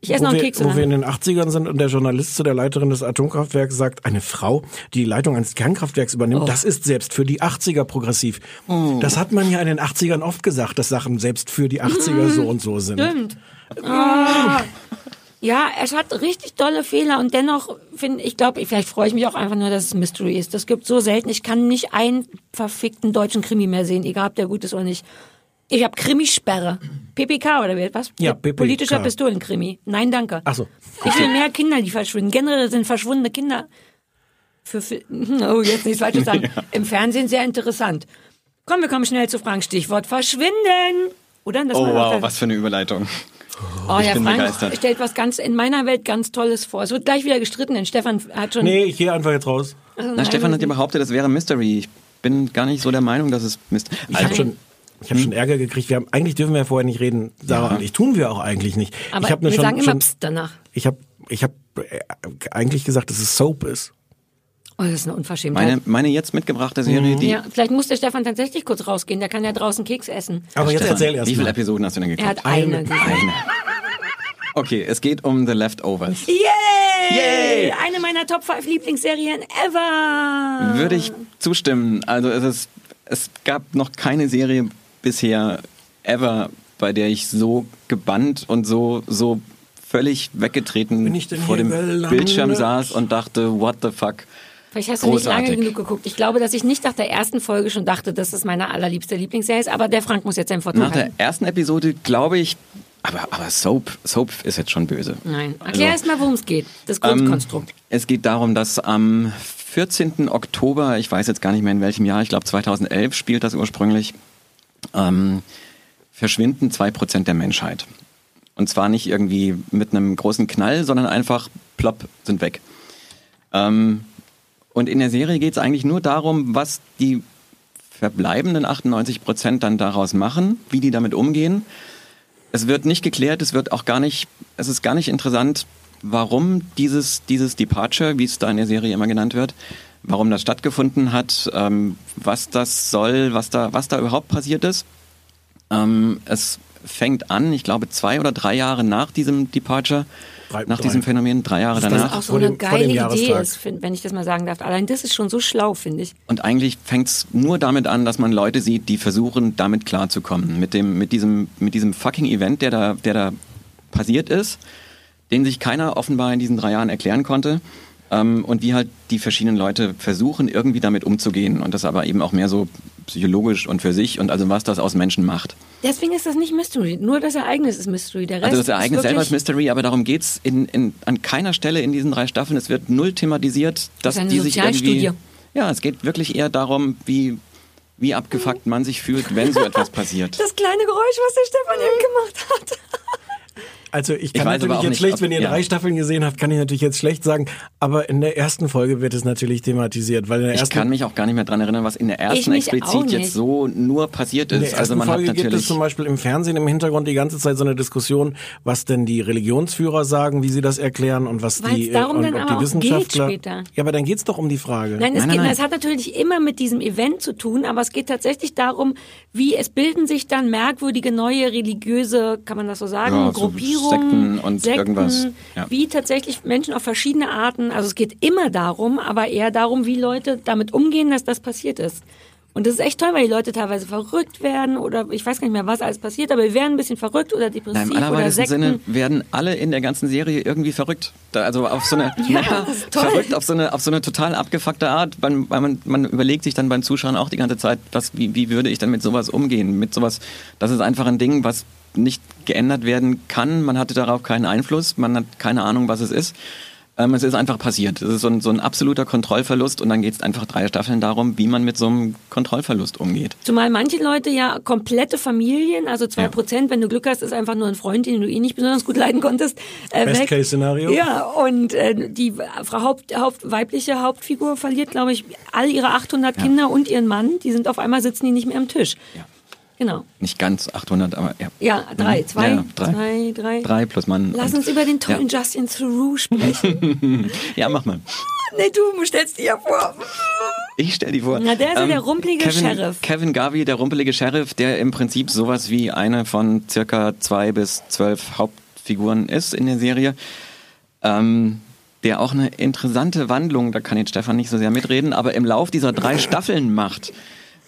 Ich esse noch einen wir, Keks. wo wir in den 80ern sind und der Journalist zu der Leiterin des Atomkraftwerks sagt, eine Frau, die die Leitung eines Kernkraftwerks übernimmt, Oh. das ist selbst für die 80er progressiv. Das hat man ja in den 80ern oft gesagt, dass Sachen selbst für die 80er so und so sind. Stimmt. Ah. Ja, es hat richtig tolle Fehler und dennoch finde ich, glaube, vielleicht freue ich mich auch einfach nur, dass es Mystery ist. Das gibt so selten. Ich kann nicht einen verfickten deutschen Krimi mehr sehen, egal ob der gut ist oder nicht. Ich habe Krimisperre. PPK oder was? Ja, PPK. Politischer Pistolenkrimi. Nein, danke. Ach so. Ich will mehr Kinder, die verschwinden. Generell sind verschwundene Kinder für, für oh, jetzt nichts Falsches sagen. Im Fernsehen sehr interessant. Komm, wir kommen schnell zu Fragen. Stichwort verschwinden. Oder? Das Oh wow, was für eine Überleitung. Oh, Ich der bin Frank begeistert. stellt was ganz in meiner Welt ganz Tolles vor. Es wird gleich wieder gestritten, denn Stefan hat schon. Nee, ich gehe einfach jetzt raus. Na, Stefan hat ja behauptet, es wäre Mystery. Ich bin gar nicht so der Meinung, dass es Mystery Ich habe schon, ich hab schon Ärger gekriegt. Wir haben, eigentlich dürfen wir ja vorher nicht reden, Sarah und ich. Tun wir auch eigentlich nicht. aber ich hab mir wir schon, sagen immer schon, Psst danach. Ich habe ich hab, äh, eigentlich gesagt, dass es Soap ist. Oh, das ist eine Unverschämtheit. Meine, meine jetzt mitgebrachte Serie, die. ja, vielleicht muss der Stefan tatsächlich kurz rausgehen. Der kann ja draußen Keks essen. Aber jetzt Stefan, erzähl erst Wie viele mal. Episoden hast du denn Er geguckt? hat eine. Eine. Okay, es geht um The Leftovers. Yay! Yay! Eine meiner Top 5 Lieblingsserien ever. Würde ich zustimmen. Also es ist, es gab noch keine Serie bisher ever, bei der ich so gebannt und so, so völlig weggetreten vor dem gelandet? Bildschirm saß und dachte, what the fuck? Vielleicht hast du nicht lange Großartig. genug geguckt. Ich glaube, dass ich nicht nach der ersten Folge schon dachte, dass das meine allerliebste Lieblingsserie ist, aber der Frank muss jetzt seinen Vortrag Nach der halten. ersten Episode glaube ich, aber, aber Soap, Soap ist jetzt schon böse. Nein. Erklär Also, erst mal, worum es geht. Das ähm, Grundkonstrukt. Es geht darum, dass am 14. Oktober, ich weiß jetzt gar nicht mehr in welchem Jahr, ich glaube 2011 spielt das ursprünglich, ähm, verschwinden zwei Prozent der Menschheit. Und zwar nicht irgendwie mit einem großen Knall, sondern einfach plopp, sind weg. Ähm, und in der Serie geht es eigentlich nur darum, was die verbleibenden 98 Prozent dann daraus machen, wie die damit umgehen. Es wird nicht geklärt, es wird auch gar nicht, es ist gar nicht interessant, warum dieses, dieses Departure, wie es da in der Serie immer genannt wird, warum das stattgefunden hat, ähm, was das soll, was da, was da überhaupt passiert ist. Ähm, es fängt an, ich glaube, zwei oder drei Jahre nach diesem Departure, Drei- nach drei. diesem Phänomen, drei Jahre Das ist Das danach. auch so eine dem- geile Idee ist, wenn ich das mal sagen darf. Allein das ist schon so schlau, finde ich. Und eigentlich fängt es nur damit an, dass man Leute sieht, die versuchen, damit klarzukommen. Mit dem, mit diesem, mit diesem fucking Event, der da, der da passiert ist, den sich keiner offenbar in diesen drei Jahren erklären konnte. Ähm, und wie halt die verschiedenen Leute versuchen, irgendwie damit umzugehen. Und das aber eben auch mehr so psychologisch und für sich und also was das aus Menschen macht. Deswegen ist das nicht Mystery. Nur das Ereignis ist Mystery. Der Rest Also das Ereignis ist selber ist Mystery, aber darum geht's in, in, an keiner Stelle in diesen drei Staffeln. Es wird null thematisiert, dass eine die sich irgendwie... Ja, es geht wirklich eher darum, wie, wie abgefuckt man sich fühlt, wenn so etwas passiert. Das kleine Geräusch, was der Stefan eben gemacht hat. Also ich kann weiß aber natürlich jetzt nicht, schlecht, ob- wenn ihr ja. drei Staffeln gesehen habt, kann ich natürlich jetzt schlecht sagen. Aber in der ersten Folge wird es natürlich thematisiert, weil in der Ich ersten kann mich auch gar nicht mehr dran erinnern, was in der ersten explizit jetzt so nur passiert In der ist. ersten Also man Folge hat gibt es zum Beispiel im Fernsehen im Hintergrund die ganze Zeit so eine Diskussion, was denn die Religionsführer sagen, wie sie das erklären und was Weil's die, äh, darum und dann ob aber die auch Wissenschaftler. geht später. Ja, aber dann geht's doch um die Frage. Nein, es, Nein, geht, nein, es hat natürlich immer mit diesem Event zu tun, aber es geht tatsächlich darum, wie es bilden sich dann merkwürdige neue religiöse, kann man das so sagen, Ja, so Gruppierungen, Sekten und irgendwas, ja. wie tatsächlich Menschen auf verschiedene Arten, also es geht immer darum, aber eher darum, wie Leute damit umgehen, dass das passiert ist. Und das ist echt toll, weil die Leute teilweise verrückt werden oder ich weiß gar nicht mehr, was alles passiert, aber wir werden ein bisschen verrückt oder depressiv Im oder Sekten. Sinne werden alle in der ganzen Serie irgendwie verrückt. Da, also auf so eine, Ja, verrückt auf so eine, auf so eine total abgefuckte Art. Man, weil man, man überlegt sich dann beim Zuschauen auch die ganze Zeit, was, wie, wie würde ich dann mit sowas umgehen? Mit sowas, das ist einfach ein Ding, was nicht geändert werden kann. Man hatte darauf keinen Einfluss. Man hat keine Ahnung, was es ist. Ähm, es ist einfach passiert. Es ist so ein, so ein absoluter Kontrollverlust und dann geht es einfach drei Staffeln darum, wie man mit so einem Kontrollverlust umgeht. Zumal manche Leute ja komplette Familien, also zwei Ja. Prozent, wenn du Glück hast, ist einfach nur ein Freund, den du eh nicht besonders gut leiden konntest. Äh, weg. Best-Case-Szenario. Ja, und äh, die Frau Haupt, Haupt, weibliche Hauptfigur verliert, glaube ich, all ihre 800 Kinder und ihren Mann. Die sind auf einmal sitzen die nicht mehr am Tisch. Ja. Genau. Nicht ganz 800, aber ja. Ja, drei, Mhm. zwei, Ja, drei. zwei, drei. Drei plus Mann. Lass uns über den tollen Ja. Justin Theroux sprechen. Ja, mach mal. nee, du stellst dir ja vor. Ich stell die vor. Ähm, Na, der ist ja der rumpelige Kevin, Sheriff. Kevin Garvey, der rumpelige Sheriff, der im Prinzip sowas wie eine von circa zwei bis zwölf Hauptfiguren ist in der Serie. Ähm, der auch eine interessante Wandlung, da kann jetzt Stefan nicht so sehr mitreden, aber im Lauf dieser drei Staffeln macht.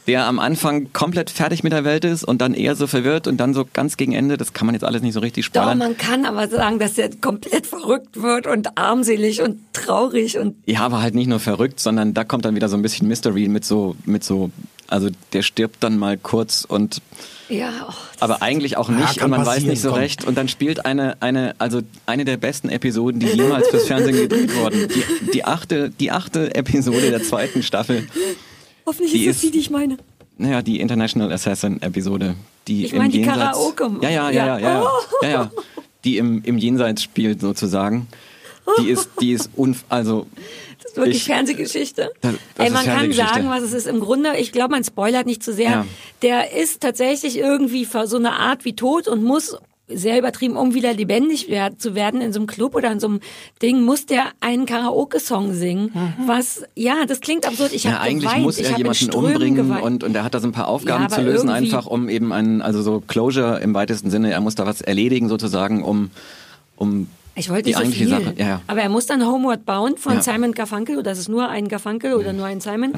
Der am Anfang komplett fertig mit der Welt ist und dann eher so verwirrt und dann so ganz gegen Ende, das kann man jetzt alles nicht so richtig Doch, spoilern. man kann aber sagen, dass er komplett verrückt wird und armselig und traurig und Ja, aber halt nicht nur verrückt, sondern da kommt dann wieder so ein bisschen Mystery mit so, mit so, also der stirbt dann mal kurz und ja, oh, aber eigentlich auch nicht kann und man weiß nicht so komm. recht und dann spielt eine eine also eine der besten Episoden, die jemals fürs Fernsehen gedreht wurden. Die, die achte die achte Episode der zweiten Staffel. Hoffentlich die ist das ist- die, die ich meine. Naja, die International Assassin Episode, die Ich meine die Jenseits Karaoke. Ja, ja, ja, ja, ja, ja, Oh. ja, ja. Die im im Jenseits spielt sozusagen. Die ist die ist unf also Das ist wirklich Ich- Fernsehgeschichte. Das- das Ey, man kann sagen, was es ist. Im Grunde, ich glaube, man spoilert nicht zu sehr. Ja. Der ist tatsächlich irgendwie so eine Art wie tot und muss sehr übertrieben, um wieder lebendig wer- zu werden in so einem Club oder in so einem Ding, muss der einen Karaoke-Song singen. Was, ja, das klingt absurd. Ich Mhm. Ja, habe eigentlich geweint. muss ich er jemanden umbringen geweint. und, und er hat da so ein paar Aufgaben Ja, zu lösen, einfach um eben einen, also so Closure im weitesten Sinne, er muss da was erledigen sozusagen, um, um Ich wollte die nicht so eigentliche viel. Sache. Ja, ja. Aber er muss dann Homeward Bound von Ja. Simon Garfunkel, oder ist es nur ein Garfunkel oder nur ein Simon.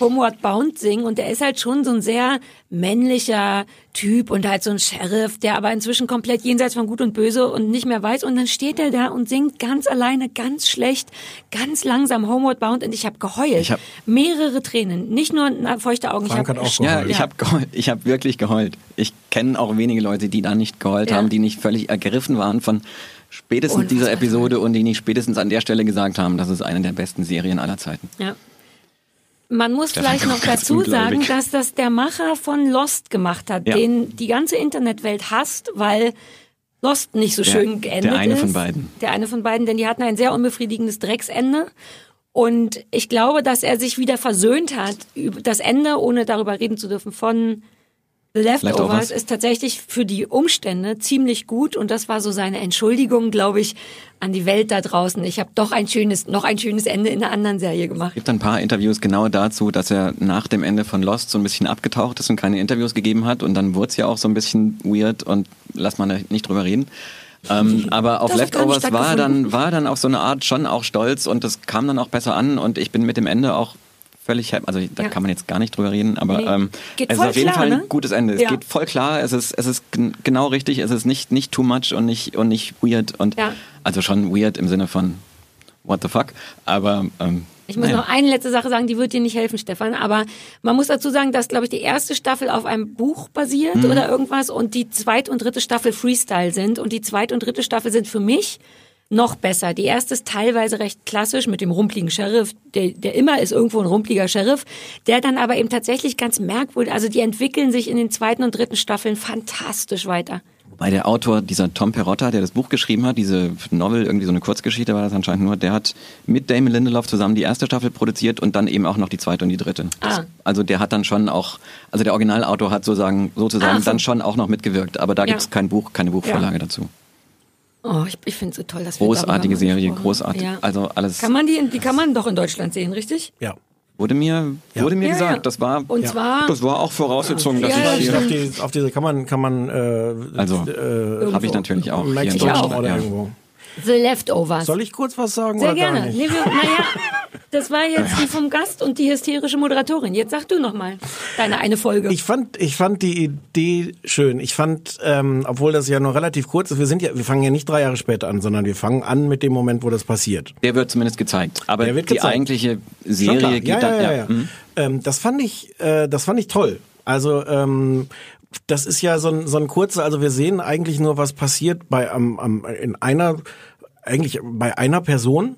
Homeward Bound singen und der ist halt schon so ein sehr männlicher Typ und halt so ein Sheriff, der aber inzwischen komplett jenseits von Gut und Böse und nicht mehr weiß und dann steht er da und singt ganz alleine, ganz schlecht, ganz langsam Homeward Bound und ich habe geheult. Ich hab- Mehrere Tränen, nicht nur na, feuchte Augen. Frank ich hab, hat auch Ja, geheult. ich habe geheult. Ich habe wirklich geheult. Ich kenne auch wenige Leute, die da nicht geheult Ja. haben, die nicht völlig ergriffen waren von spätestens dieser Episode und die nicht spätestens an der Stelle gesagt haben, das ist eine der besten Serien aller Zeiten. Ja. Man muss vielleicht noch dazu sagen, dass das der Macher von Lost gemacht hat, Ja. den die ganze Internetwelt hasst, weil Lost nicht so Der- schön geendet der eine ist. von beiden. Der eine von beiden, denn die hatten ein sehr unbefriedigendes Drecksende. Und ich glaube, dass er sich wieder versöhnt hat. über Das Ende, ohne darüber reden zu dürfen, von Leftovers, Leftovers. ist tatsächlich für die Umstände ziemlich gut. Und das war so seine Entschuldigung, glaube ich, an die Welt da draußen. Ich habe doch ein schönes, noch ein schönes Ende in einer anderen Serie gemacht. Es gibt ein paar Interviews genau dazu, dass er nach dem Ende von Lost so ein bisschen abgetaucht ist und keine Interviews gegeben hat und dann wurde es ja auch so ein bisschen weird und lass mal nicht drüber reden. Ähm, aber auf Das Leftovers war dann, war dann auf so eine Art schon auch stolz und das kam dann auch besser an und ich bin mit dem Ende auch völlig. Also da Ja. kann man jetzt gar nicht drüber reden, aber Nee. ähm, es ist auf jeden klar, Fall ein ne? gutes Ende. Es Ja. geht voll klar, es ist, es ist gen- genau richtig, es ist nicht, nicht too much und nicht, und nicht weird und Ja. also schon weird im Sinne von what the fuck, aber ähm, Ich muss naja. noch eine letzte Sache sagen, die wird dir nicht helfen, Stefan. Aber man muss dazu sagen, dass, glaube ich, die erste Staffel auf einem Buch basiert Mhm. oder irgendwas und die zweite und dritte Staffel Freestyle sind. Und die zweite und dritte Staffel sind für mich noch besser. Die erste ist teilweise recht klassisch mit dem rumpligen Sheriff, der, der immer ist irgendwo ein rumpliger Sheriff, der dann aber eben tatsächlich ganz merkwürdig, also die entwickeln sich in den zweiten und dritten Staffeln fantastisch weiter. Wobei der Autor, dieser Tom Perotta, der das Buch geschrieben hat, diese Novel, irgendwie so eine Kurzgeschichte war das anscheinend nur, der hat mit Damon Lindelof zusammen die erste Staffel produziert und dann eben auch noch die zweite und die dritte. Das, Ah. Also der hat dann schon auch, also der Originalautor hat sozusagen, sozusagen so. dann schon auch noch mitgewirkt, aber da Ja. gibt's kein Buch, keine Buchvorlage dazu. Oh, ich, ich finde es so toll, dass wir Großartige Serie, großartig. Ja. Also alles Kann man die, die kann man doch in Deutschland sehen, richtig? Ja. wurde mir, wurde mir Ja, gesagt, ja. das war, Und zwar das war auch Voraussetzung, dass Ja, ja, ich Ich auf, hier, die, auf diese kann man, kann man äh, also äh, habe ich natürlich auch hier in Ich auch. Deutschland. oder Ja. irgendwo. The Leftovers. Soll ich kurz was sagen Sehr oder gar gerne. nicht? Nee, wir, naja, das war jetzt die vom Gast und die hysterische Moderatorin. Jetzt sag du noch mal deine eine Folge. Ich fand, ich fand die Idee schön. Ich fand, ähm, obwohl das ja nur relativ kurz ist, wir sind ja, wir fangen ja nicht drei Jahre später an, sondern wir fangen an mit dem Moment, wo das passiert. Der wird zumindest gezeigt. Aber Der wird die gezeigt. eigentliche Serie geht ja, dann, ja, ja, ja. Mhm. Ähm, das fand ich, äh, das fand ich toll. Also ähm, das ist ja so ein, so ein kurzer, also wir sehen eigentlich nur, was passiert bei am, am, in einer, eigentlich bei einer Person,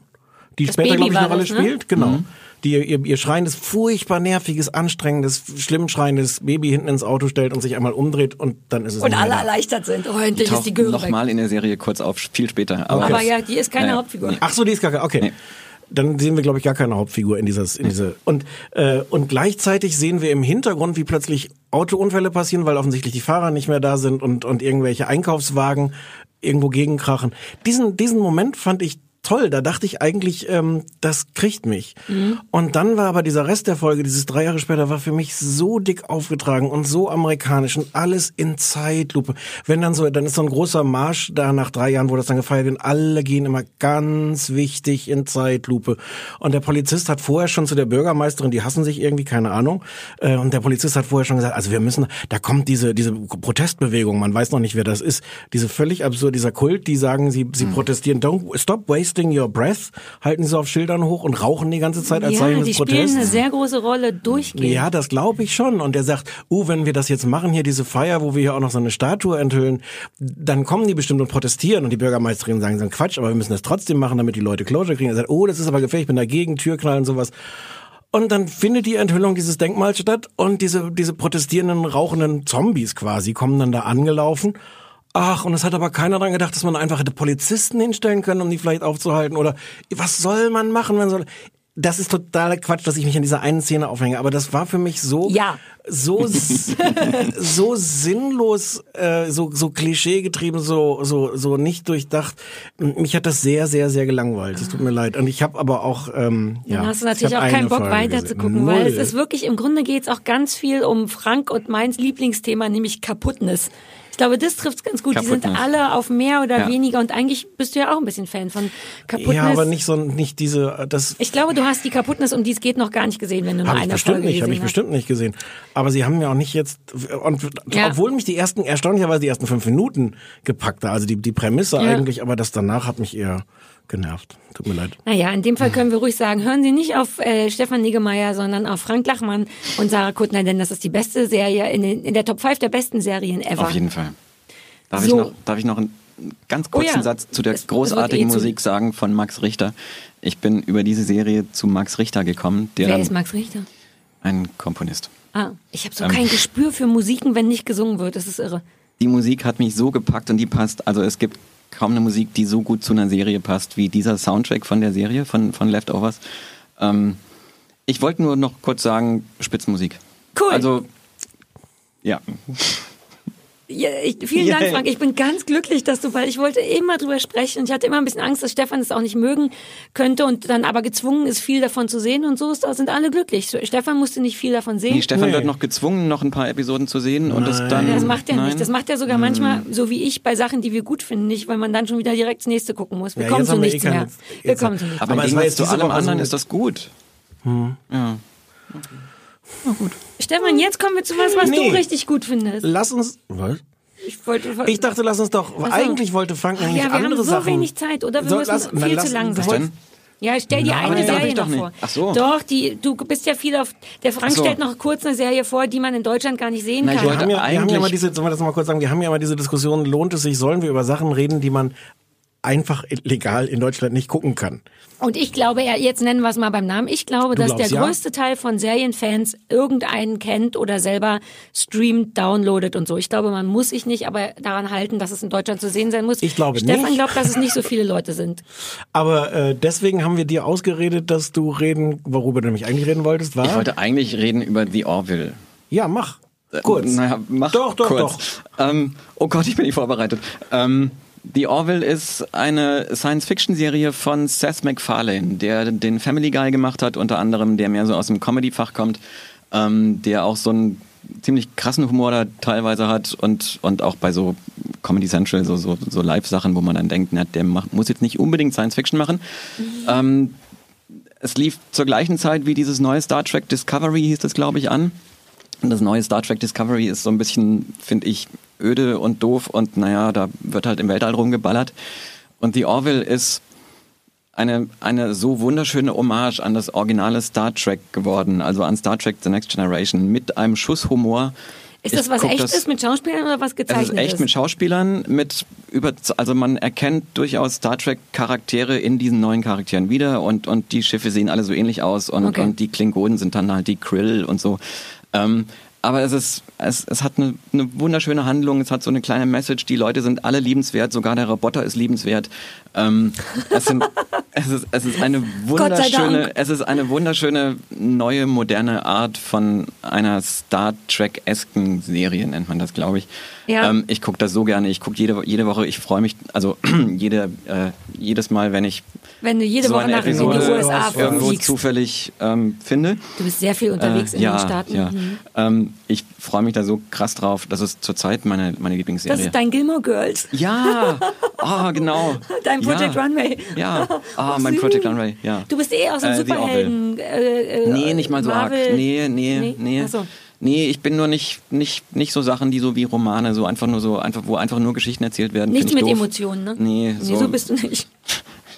die Das später, glaube ich, eine Rolle ne? spielt. Genau. Mhm. Die ihr, ihr schreiendes, furchtbar nerviges, anstrengendes, schlimm schreiendes Baby hinten ins Auto stellt und sich einmal umdreht und dann ist es und alle da. erleichtert sind. Oh, endlich ist die Göre nochmal in der Serie kurz auf, viel später. Aber, Aber ja, die ist keine Ja, Hauptfigur. nee. Ach so, die ist gar keine. Okay. Nee. Dann sehen wir, glaube ich, gar keine Hauptfigur in dieses, in diese. Und äh, und gleichzeitig sehen wir im Hintergrund, wie plötzlich Autounfälle passieren, weil offensichtlich die Fahrer nicht mehr da sind und und irgendwelche Einkaufswagen irgendwo gegenkrachen. Diesen diesen Moment fand ich toll. Da dachte ich eigentlich, ähm, das kriegt mich. Und dann war aber dieser Rest der Folge, dieses drei Jahre später, war für mich so dick aufgetragen und so amerikanisch und alles in Zeitlupe. Wenn dann so, dann ist so ein großer Marsch da nach drei Jahren, wo das dann gefeiert wird. Alle gehen immer ganz wichtig in Zeitlupe. Und der Polizist hat vorher schon zu der Bürgermeisterin, die hassen sich irgendwie, keine Ahnung. Äh, und der Polizist hat vorher schon gesagt, also wir müssen, da kommt diese diese Protestbewegung, man weiß noch nicht, wer das ist, diese völlig absurd, dieser Kult, die sagen, sie sie protestieren, don't stop wasting your breath, halten sie auf Schildern hoch und rauchen die ganze Zeit als ja, Zeichen die des spielen Protests. eine sehr große Rolle durchgehend. Ja, das glaube ich schon. Und er sagt, uh, wenn wir das jetzt machen, hier diese Feier, wo wir hier auch noch so eine Statue enthüllen, dann kommen die bestimmt und protestieren. Und die Bürgermeisterin sagen, so ein Quatsch, aber wir müssen das trotzdem machen, damit die Leute Closure kriegen. Er sagt, oh, das ist aber gefährlich, ich bin dagegen, Türknallen und sowas. Und dann findet die Enthüllung dieses Denkmals statt und diese, diese protestierenden, rauchenden Zombies quasi kommen dann da angelaufen. Ach, und es hat aber keiner dran gedacht, dass man einfach hätte Polizisten hinstellen können, um die vielleicht aufzuhalten. Oder was soll man machen, wenn soll. Das ist totaler Quatsch, dass ich mich an dieser einen Szene aufhänge. Aber das war für mich so, Ja. so, so sinnlos, äh, so, so klischeegetrieben, so, so, so nicht durchdacht. Mich hat das sehr, sehr, sehr gelangweilt. Es tut mir leid. Und ich habe aber auch, ähm, ja. Dann hast du ich natürlich auch keinen eine Bock weiter zu gucken, weil es ist wirklich, im Grunde geht's auch ganz viel um Frank und meins Lieblingsthema, nämlich Kaputtnis. Ich glaube, das trifft's ganz gut. Die sind alle auf mehr oder Ja. weniger und eigentlich bist du ja auch ein bisschen Fan von Kaputtnis. Ja, aber nicht so, nicht diese, das Ich glaube, du hast die Kaputtnis, um die es geht, noch gar nicht gesehen, wenn du nur eine bestimmt Folge nicht, habe ich hast. bestimmt nicht gesehen. Aber sie haben ja auch nicht jetzt, und Ja. obwohl mich die ersten, erstaunlicherweise die ersten fünf Minuten gepackt hat, also die, die Prämisse Ja. eigentlich, aber das danach hat mich eher genervt. Tut mir leid. Naja, in dem Fall können wir ruhig sagen, hören Sie nicht auf äh, Stefan Niggemeier, sondern auf Frank Lachmann und Sarah Kuttner, denn das ist die beste Serie in, den, in der Top 5 der besten Serien ever. Auf jeden Fall. Darf, So. ich, noch, darf ich noch einen ganz kurzen Oh ja. Satz zu der Es- großartigen eh zu- Musik sagen von Max Richter? Ich bin über diese Serie zu Max Richter gekommen, der Wer ist Max Richter? ein Komponist. Ah, ich habe so Ähm. kein Gespür für Musiken, wenn nicht gesungen wird. Das ist irre. Die Musik hat mich so gepackt und die passt, also es gibt kaum eine Musik, die so gut zu einer Serie passt wie dieser Soundtrack von der Serie, von, von Leftovers. Ähm, ich wollte nur noch kurz sagen, Spitzenmusik. Cool. Also, ja. Ja, ich, vielen. Dank, Frank. Ich bin ganz glücklich, dass du, weil ich wollte immer drüber sprechen und ich hatte immer ein bisschen Angst, dass Stefan es auch nicht mögen könnte und dann aber gezwungen ist, viel davon zu sehen und so ist, sind alle glücklich. Stefan musste nicht viel davon sehen. Nee, Stefan Nee. wird noch gezwungen, noch ein paar Episoden zu sehen und das Nein. dann. das macht er nein. nicht. Das macht er sogar manchmal, so wie ich, bei Sachen, die wir gut finden, nicht, weil man dann schon wieder direkt das nächste gucken muss. Wir Ja, kommen zu eh nichts keine- mehr. Wir kommen zu nichts Aber, Aber jetzt zu allem anderen ist das gut. Ja. Stefan, jetzt kommen wir zu was, was Nee. du richtig gut findest. Lass uns, was? Ich, wollte, Ich dachte, lass uns doch, Ach so. eigentlich wollte Frank Ach nämlich ja, wir andere haben so Sachen. wenig Zeit, oder? Wir So, müssen lass- viel dann zu. Was denn? Ja, stell dir Nein, eine Serie noch nicht. vor. Ach so. Doch, die, du bist ja viel auf. Der Frank so. stellt noch kurz eine Serie vor, die man in Deutschland gar nicht sehen Na, ich kann. Wir haben, ja, wir haben ja eigentlich- immer diese, sollen wir das mal kurz sagen, wir haben ja immer diese Diskussion, lohnt es sich, sollen wir über Sachen reden, die man einfach legal in Deutschland nicht gucken kann. Und ich glaube, er- jetzt nennen wir es mal beim Namen, ich glaube, Du dass glaubst, der ja? größte Teil von Serienfans irgendeinen kennt oder selber streamt, downloadet und so. Ich glaube, man muss sich nicht aber daran halten, dass es in Deutschland zu sehen sein muss. Ich glaube Stefan nicht. glaubt, dass es nicht so viele Leute sind. Aber äh, deswegen haben wir dir ausgeredet, dass du reden, worüber du nämlich eigentlich reden wolltest, war? Ich wollte eigentlich reden über The Orville. ja, mach. Kurz. Äh, Naja, mach Doch, doch, kurz. Ähm, oh Gott, ich bin nicht vorbereitet. Ähm, The Orville ist eine Science-Fiction-Serie von Seth MacFarlane, der den Family Guy gemacht hat, unter anderem, der mehr so aus dem Comedy-Fach kommt, ähm, der auch so einen ziemlich krassen Humor da teilweise hat und, und auch bei so Comedy Central, so, so, so Live-Sachen, wo man dann denkt, na, der macht, muss jetzt nicht unbedingt Science-Fiction machen. Ähm, es lief zur gleichen Zeit wie dieses neue Star Trek Discovery, hieß das, glaube ich, an. Und das neue Star Trek Discovery ist so ein bisschen, finde ich, öde und doof und naja, da wird halt im Weltall rumgeballert. Und The Orville ist eine, eine so wunderschöne Hommage an das originale Star Trek geworden, also an Star Trek The Next Generation, mit einem Schuss Humor. Ist das Ich was guck echt das- ist mit Schauspielern oder was es gezeichnet ist echt mit Schauspielern, mit über, also man erkennt durchaus Star Trek Charaktere in diesen neuen Charakteren wieder und, und die Schiffe sehen alle so ähnlich aus und, Okay. und die Klingonen sind dann halt die Krill und so. Ähm, aber es ist, es, es hat eine, eine wunderschöne Handlung, es hat so eine kleine Message, die Leute sind alle liebenswert, sogar der Roboter ist liebenswert. Ähm, es, sind, es, ist, es ist eine wunderschöne, es ist eine wunderschöne neue moderne Art von einer Star Trek-esken Serie, nennt man das, glaube ich. Ja. Ähm, ich gucke das so gerne. Ich gucke jede, jede Woche, ich freue mich, also jede, äh, jedes Mal, wenn ich Wenn du jede so Woche nach in die Episode USA irgendwo fliegst. zufällig ähm, finde. Du bist sehr viel unterwegs Äh, in ja, den Staaten. Ja. Mhm. Ähm, ich freue mich da so krass drauf. Das ist zurzeit meine, meine Lieblingsserie. Das ist dein Gilmore Girls. ja, ah, genau. Dein Project ja. Runway. Ja, ah, Oh, mein. Project Runway, ja. Du bist eh aus dem Äh, Superhelden. Äh, äh, Nee, nicht mal so Marvel. arg. Nee, nee, Nee? nee. So. Nee, ich bin nur nicht, nicht, nicht so Sachen, die so wie Romane, so einfach nur so, einfach, wo einfach nur Geschichten erzählt werden. Nichts mit doof. Emotionen, ne? Nee, so, Nee, so bist du nicht.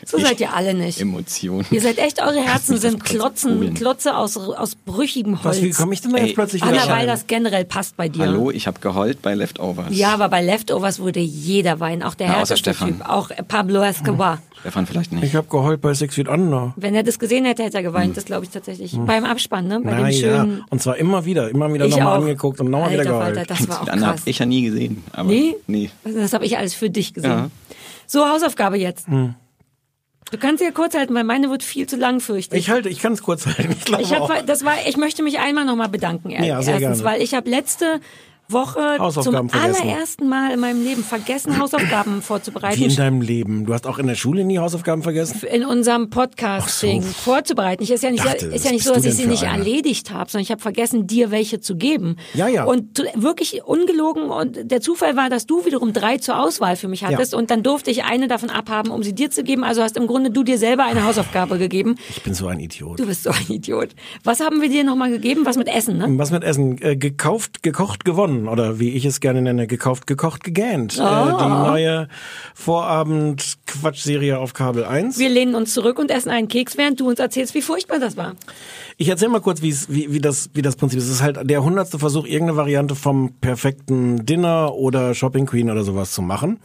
So Ich- seid ihr alle nicht. Emotionen. Ihr seid echt, eure Herzen sind Klotzen. Klotze aus, aus brüchigem Was, wie Holz. komme ich denn da jetzt Ey, plötzlich wieder Anna, weil das generell passt bei dir. Hallo, ich habe geheult bei Leftovers. Ja, aber bei Leftovers wurde jeder weinen. Auch der Ja, außer härteste Stefan. Typ. Auch Pablo Escobar. Stefan vielleicht nicht. Ich habe geheult bei Six Feet Under. Wenn er das gesehen hätte, hätte er geweint. Das glaube ich tatsächlich. Beim Abspann, ne? Bei Hm. Na dem ja, schönen... und zwar immer wieder, immer wieder nochmal angeguckt und nochmal wieder Alter geheult. Falter, das war auch krass. habe ich ja nie gesehen. Aber Nee? Nee. Das habe ich alles für dich gesehen. Ja. So, Hausaufgabe jetzt. Hm. Du kannst ja kurz halten, weil meine wird viel zu lang, fürchte ich. Ich halte, ich kann es kurz halten. Ich Ich, auch. hab, das war, ich möchte mich einmal nochmal bedanken. Ja, sehr erstens, gerne. weil ich habe letzte Woche zum vergessen. allerersten Mal in meinem Leben vergessen, Hausaufgaben vorzubereiten. Wie in deinem Leben. Du hast auch in der Schule nie Hausaufgaben vergessen? in unserem Podcast-Ding Ach so. vorzubereiten. Ich ist ja nicht, Dachte, ist ja nicht so, dass ich sie nicht eine? erledigt habe, sondern ich habe vergessen, dir welche zu geben. Ja, ja. Und wirklich ungelogen und der Zufall war, dass du wiederum drei zur Auswahl für mich hattest und dann durfte ich eine davon abhaben, um sie dir zu geben. Also hast im Grunde du dir selber eine Hausaufgabe gegeben. Ich bin so ein Idiot. Du bist so ein Idiot. Was haben wir dir nochmal gegeben? Was mit Essen, ne? Was mit Essen? Äh, gekauft, gekocht, gewonnen. Oder wie ich es gerne nenne, gekauft, gekocht, gegähnt. Äh, Ah. die neue Vorabend-Quatsch-Serie auf Kabel 1. Wir lehnen uns zurück und essen einen Keks, während du uns erzählst, wie furchtbar das war. Ich erzähl mal kurz, wie, wie, das, wie das Prinzip ist. Es ist halt der hundertste Versuch, irgendeine Variante vom perfekten Dinner oder Shopping Queen oder sowas zu machen.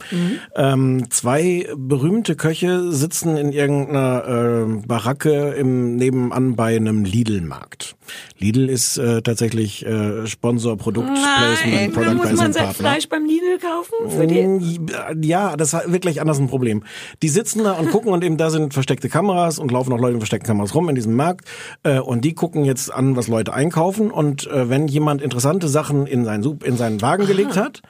Ähm, zwei berühmte Köche sitzen in irgendeiner äh, Baracke im nebenan bei einem Lidl-Markt. Lidl ist äh, tatsächlich äh, Sponsor, Produktplacement, Product dann muss man Placement sein. Fleisch beim Lidl kaufen? Für die Mm, Ja, das war wirklich anders ein Problem. Die sitzen da und gucken und eben da sind versteckte Kameras und laufen auch Leute mit versteckten Kameras rum in diesem Markt äh, und die gucken jetzt an, was Leute einkaufen und äh, wenn jemand interessante Sachen in seinen, in seinen Wagen gelegt hat,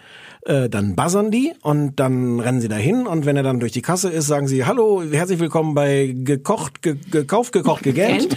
äh, dann buzzern die und dann rennen sie dahin und wenn er dann durch die Kasse ist, sagen sie Hallo, herzlich willkommen bei gekocht, ge gekauft, gekocht, gegähnt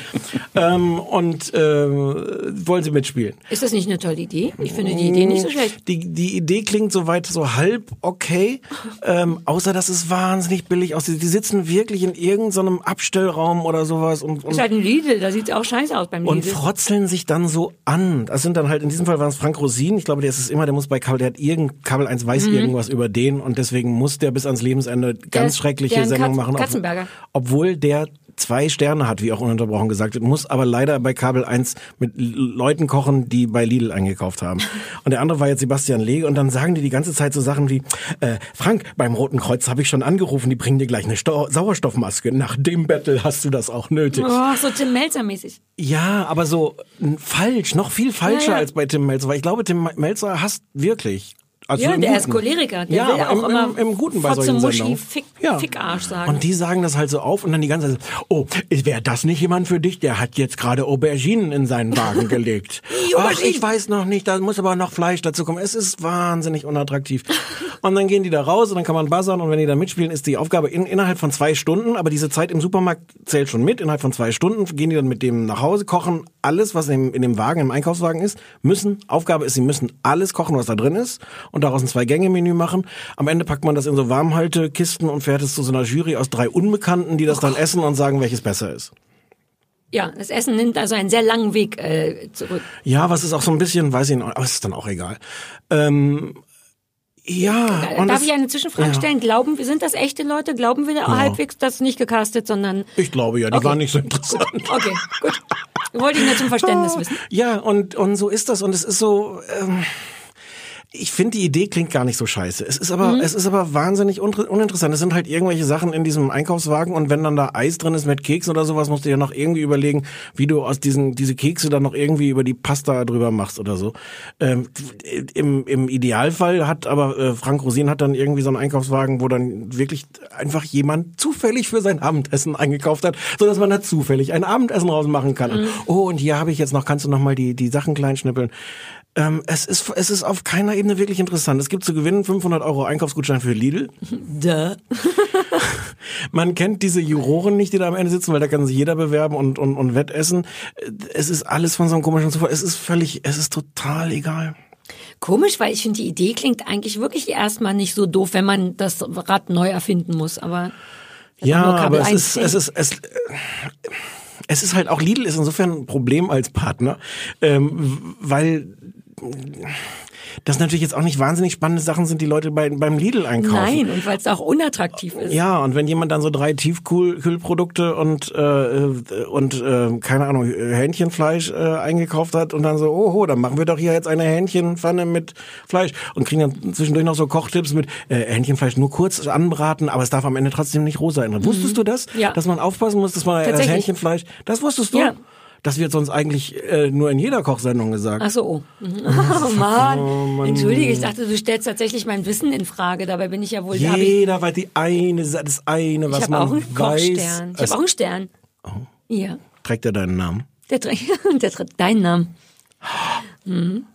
ähm, und äh, wollen Sie mitspielen. Ist das nicht eine tolle Idee? Ich finde die Idee nicht so schlecht. Die, die Idee klingt soweit so halb okay, ähm, außer dass es wahnsinnig billig aussieht. Die sitzen wirklich in irgendeinem Abstellraum oder sowas und, Ist und, halt ein Lidl, da sieht's auch scheiße aus beim und Lidl. frotzeln sich dann so an. Das sind dann halt, in diesem Fall war es Frank Rosin. Ich glaube, der ist es immer, der muss bei Kabel, der hat irgend, Kabel 1 weiß irgendwas über den und deswegen muss der bis ans Lebensende ganz ist- schreckliche der Katz- machen. Katzenberger. Obwohl der zwei Sterne hat, wie auch ununterbrochen gesagt wird, muss aber leider bei Kabel 1 mit Leuten kochen, die bei Lidl eingekauft haben. Und der andere war jetzt Sebastian Lee und dann sagen die die ganze Zeit so Sachen wie, äh, Frank, beim Roten Kreuz habe ich schon angerufen, die bringen dir gleich eine Sto Sauerstoffmaske. Nach dem Battle hast du das auch nötig. Oh, so Tim Melzer mäßig. Ja, aber so falsch, noch viel falscher Ja, ja. als bei Tim Melzer, weil ich glaube, Tim Melzer hasst wirklich. Also Ja, der ist Guten. Choleriker. Der ja, will auch im, immer im, im Guten bei Fotze, solchen Muschi, Sendungen. Fick- ja. Fickarsch sagen. Und die sagen das halt so auf und dann die ganze Zeit, oh, wäre das nicht jemand für dich? Der hat jetzt gerade Auberginen in seinen Wagen gelegt. Ach, ich weiß noch nicht, da muss aber noch Fleisch dazu kommen. Es ist wahnsinnig unattraktiv. Und dann gehen die da raus und dann kann man buzzern und wenn die da mitspielen, ist die Aufgabe in, innerhalb von zwei Stunden, aber diese Zeit im Supermarkt zählt schon mit. Innerhalb von zwei Stunden gehen die dann mit dem nach Hause, kochen alles, was in, in dem Wagen, im Einkaufswagen ist, müssen, Aufgabe ist, sie müssen alles kochen, was da drin ist und daraus ein Zwei-Gänge-Menü machen. Am Ende packt man das in so Warmhaltekisten und fährt es zu so einer Jury aus drei Unbekannten, die das dann essen und sagen, welches besser ist. ja, das Essen nimmt also einen sehr langen Weg äh, zurück. Ja, was ist auch so ein bisschen, weiß ich nicht, aber es ist dann auch egal. Ähm, ja. Darf ich eine Zwischenfrage ja. stellen? Glauben wir, sind das echte Leute? Glauben wir halbwegs das nicht gecastet, sondern Ich glaube ja, die Okay. waren nicht so interessant. okay, gut. Wollte ich nur zum Verständnis wissen. Ja, und, und so ist das. Und es ist so. Ähm, ich finde, die Idee klingt gar nicht so scheiße. Es ist aber, Mhm. es ist aber wahnsinnig unter- uninteressant. Es sind halt irgendwelche Sachen in diesem Einkaufswagen und wenn dann da Eis drin ist mit Keks oder sowas, musst du dir noch irgendwie überlegen, wie du aus diesen, diese Kekse dann noch irgendwie über die Pasta drüber machst oder so. Ähm, im, Im Idealfall hat aber äh, Frank Rosin hat dann irgendwie so einen Einkaufswagen, wo dann wirklich einfach jemand zufällig für sein Abendessen eingekauft hat, so dass man da zufällig ein Abendessen rausmachen kann. Mhm. Oh, und hier habe ich jetzt noch, kannst du noch mal die, die Sachen klein schnippeln. Ähm, es ist, es ist auf keiner Ebene wirklich interessant. Es gibt zu gewinnen 500 Euro Einkaufsgutschein für Lidl. Duh. Man kennt diese Juroren nicht, die da am Ende sitzen, weil da kann sich jeder bewerben und, und, und wettessen. Es ist alles von so einem komischen Zufall. Es ist völlig, es ist total egal. Komisch, weil ich finde, die Idee klingt eigentlich wirklich erstmal nicht so doof, wenn man das Rad neu erfinden muss. Aber Ja, aber es 1 ist, es ist, es, es ist halt auch Lidl ist insofern ein Problem als Partner, ähm, weil das natürlich jetzt auch nicht wahnsinnig spannende Sachen sind, die Leute bei, beim Lidl einkaufen. Nein, und weil es auch unattraktiv ist. Ja, und wenn jemand dann so drei Tiefkühlprodukte und äh, und äh, keine Ahnung Hähnchenfleisch äh, eingekauft hat und dann so, oh, dann machen wir doch hier jetzt eine Hähnchenpfanne mit Fleisch und kriegen dann zwischendurch noch so Kochtipps mit äh, Hähnchenfleisch nur kurz anbraten, aber es darf am Ende trotzdem nicht rosa sein. Wusstest du das? Ja. Dass man aufpassen muss, dass man das Tatsächlich. Hähnchenfleisch, das wusstest du? Ja. Das wird sonst eigentlich äh, nur in jeder Kochsendung gesagt. Ach so, oh. Mhm. Oh Mann. Entschuldige, ich dachte, du stellst tatsächlich mein Wissen in Frage. Dabei bin ich ja wohl, ich, Jeder weiß die eine, das eine, ich was habe man auch einen weiß. Kochstern. Ich habe auch einen Stern. Ja, Trägt er deinen Namen? der, trägt- der trägt deinen Namen. Mhm.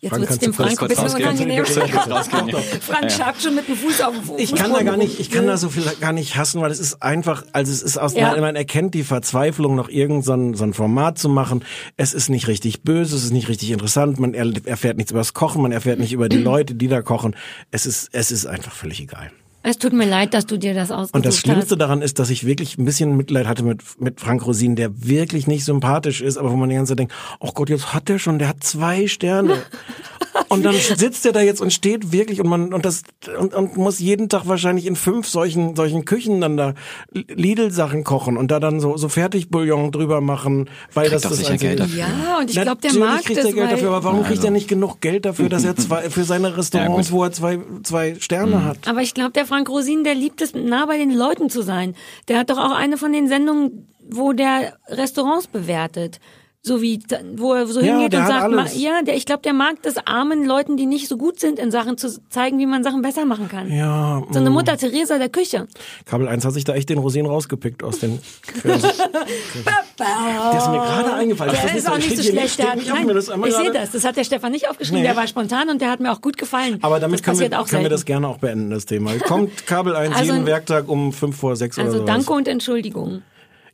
Jetzt Frank, wird's kannst dem Frank ein bisschen rausgehen? unangenehm. Frank schabt schon mit dem Fuß auf den Fuß. Ich kann da gar nicht, ich kann da so viel gar nicht hassen, weil es ist einfach, also es ist aus, Ja. man, man erkennt die Verzweiflung, noch irgend so ein, so ein Format zu machen. Es ist nicht richtig böse, es ist nicht richtig interessant, man er, erfährt nichts über das Kochen, man erfährt nicht über die Leute, die da kochen. Es ist, es ist einfach völlig egal. Es tut mir leid, dass du dir das ausgesucht Und das Schlimmste hast. daran ist, dass ich wirklich ein bisschen Mitleid hatte mit, mit Frank Rosin, der wirklich nicht sympathisch ist, aber wo man die ganze Zeit denkt, oh Gott, jetzt hat der schon, der hat zwei Sterne. Und dann sitzt er da jetzt und steht wirklich und man und das und, und muss jeden Tag wahrscheinlich in fünf solchen solchen Küchen dann da Lidl Sachen kochen und da dann so so Fertigbouillon drüber machen, weil das doch das sicher einzige- Geld dafür. Ja, und ich glaube, der Natürlich mag kriegt das, er Geld dafür, aber warum kriegt er nicht genug Geld dafür, dass er zwei für seine Restaurants, Ja, wo er zwei zwei Sterne hat? Aber ich glaube, der Frank Rosin, der liebt es, nah bei den Leuten zu sein. Der hat doch auch eine von den Sendungen, wo der Restaurants bewertet. So wie, wo er so Ja, hingeht und sagt, ma- ja, der, ich glaube, der mag das armen Leuten, die nicht so gut sind in Sachen, zu zeigen, wie man Sachen besser machen kann. Ja, So eine Mutter Teresa der Küche. Kabel 1 hat sich da echt den Rosinen rausgepickt aus den Der ist mir gerade eingefallen. Ich Der weiß ist auch nicht so schlecht. Der hat, nein, das ich sehe das. Das hat der Stefan nicht aufgeschrieben. Nee. Der war spontan und der hat mir auch gut gefallen. Aber damit das können wir, können wir das gerne auch beenden, das Thema. Kommt Kabel 1 Also- jeden Werktag um 5 vor 6 oder Also so. danke und Entschuldigung.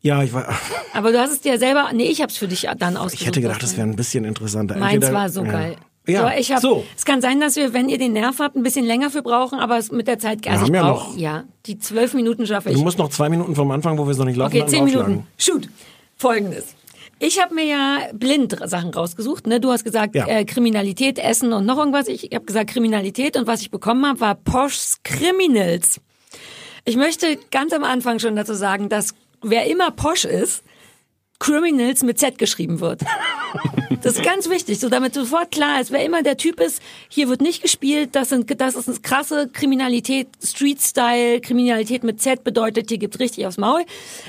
Ja, ich war, Aber du hast es dir selber, nee, ich hab's für dich dann ausgesucht. ich hätte gedacht, das wäre ein bisschen interessanter. Meins Entweder- war so ja. geil. Ja, so, ich hab, so. Es kann sein, dass wir, wenn ihr den Nerv habt, ein bisschen länger für brauchen, aber es mit der Zeit, also haben ich ja brauch, noch- ja, die zwölf Minuten schaffe ich. Du musst noch zwei Minuten vom Anfang, wo wir es noch nicht laufen okay, zehn. Minuten. Shoot. Folgendes. Ich habe mir ja blind Sachen rausgesucht. Ne? Du hast gesagt Ja. äh, Kriminalität, Essen und noch irgendwas. Ich habe gesagt Kriminalität und was ich bekommen habe, war Posh's Criminals. Ich möchte ganz am Anfang schon dazu sagen, dass wer immer Posh ist, Criminals mit Z geschrieben wird. Das ist ganz wichtig, so damit sofort klar ist, wer immer der Typ ist, hier wird nicht gespielt, das sind das ist eine krasse Kriminalität, Street-Style, Kriminalität mit Z bedeutet, hier gibt's richtig aufs Maul.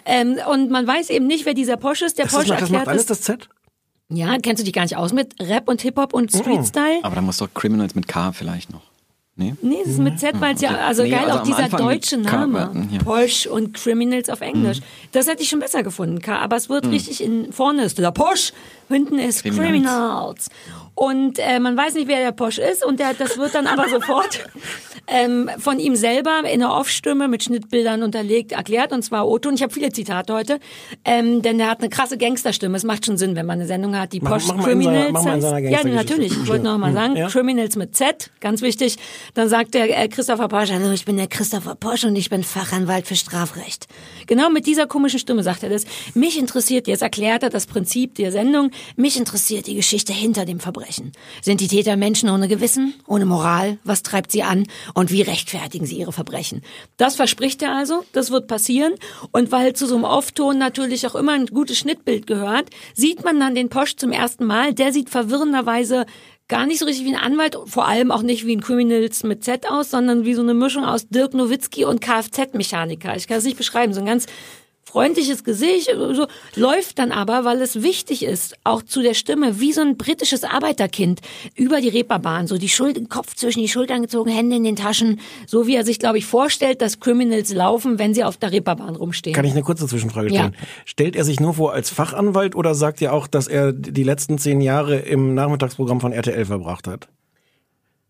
Ähm, und man weiß eben nicht, wer dieser Porsche ist. Der Das, ist, Porsche das macht erklärt alles es. das Z? Ja, kennst du dich gar nicht aus mit Rap und Hip-Hop und Street-Style? Aber da muss doch Criminals mit K vielleicht noch. Nee? Nee, es ist mit Z, weil es ja, also Nee, geil, also auch dieser Anfang deutsche Name. ja. Porsche und Criminals auf Englisch. Das hätte ich schon besser gefunden, K, aber es wird richtig in, vorne ist der Porsche, hinten ist Criminals. Criminals. Und äh, man weiß nicht, wer der Porsche ist und der, das wird dann aber sofort ähm, von ihm selber in der Off-Stimme mit Schnittbildern unterlegt erklärt und zwar Otto. Und ich habe viele Zitate heute, ähm, denn der hat eine krasse Gangsterstimme. Es macht schon Sinn, wenn man eine Sendung hat, die Mach- Porsche mach mal in seiner- Criminals mach seiner Ja, natürlich. Ich wollte noch mal sagen, Ja. Criminals mit Z, ganz wichtig. Dann sagt der äh, Christopher Porsche, hallo, ich bin der Christopher Porsche und ich bin Fachanwalt für Strafrecht. Genau mit dieser komischen Stimme sagt er das. Mich interessiert, jetzt erklärt er das Prinzip der Sendung, mich interessiert die Geschichte hinter dem Verbrechen. Sind die Täter Menschen ohne Gewissen, ohne Moral? Was treibt sie an? Und wie rechtfertigen sie ihre Verbrechen? Das verspricht er also, das wird passieren. Und weil zu so einem Off-Ton natürlich auch immer ein gutes Schnittbild gehört, sieht man dann den Posch zum ersten Mal. Der sieht verwirrenderweise gar nicht so richtig wie ein Anwalt, vor allem auch nicht wie ein Criminals mit Z aus, sondern wie so eine Mischung aus Dirk Nowitzki und Kfz-Mechaniker. Ich kann es nicht beschreiben, so ein ganz freundliches Gesicht, so läuft dann aber, weil es wichtig ist, auch zu der Stimme, wie so ein britisches Arbeiterkind über die Reeperbahn, so die Schulter, Kopf zwischen die Schultern gezogen, Hände in den Taschen, so wie er sich, glaube ich, vorstellt, dass Criminals laufen, wenn sie auf der Reeperbahn rumstehen. Kann ich eine kurze Zwischenfrage Ja. stellen? Stellt er sich nur vor als Fachanwalt oder sagt er auch, dass er die letzten zehn Jahre im Nachmittagsprogramm von RTL verbracht hat?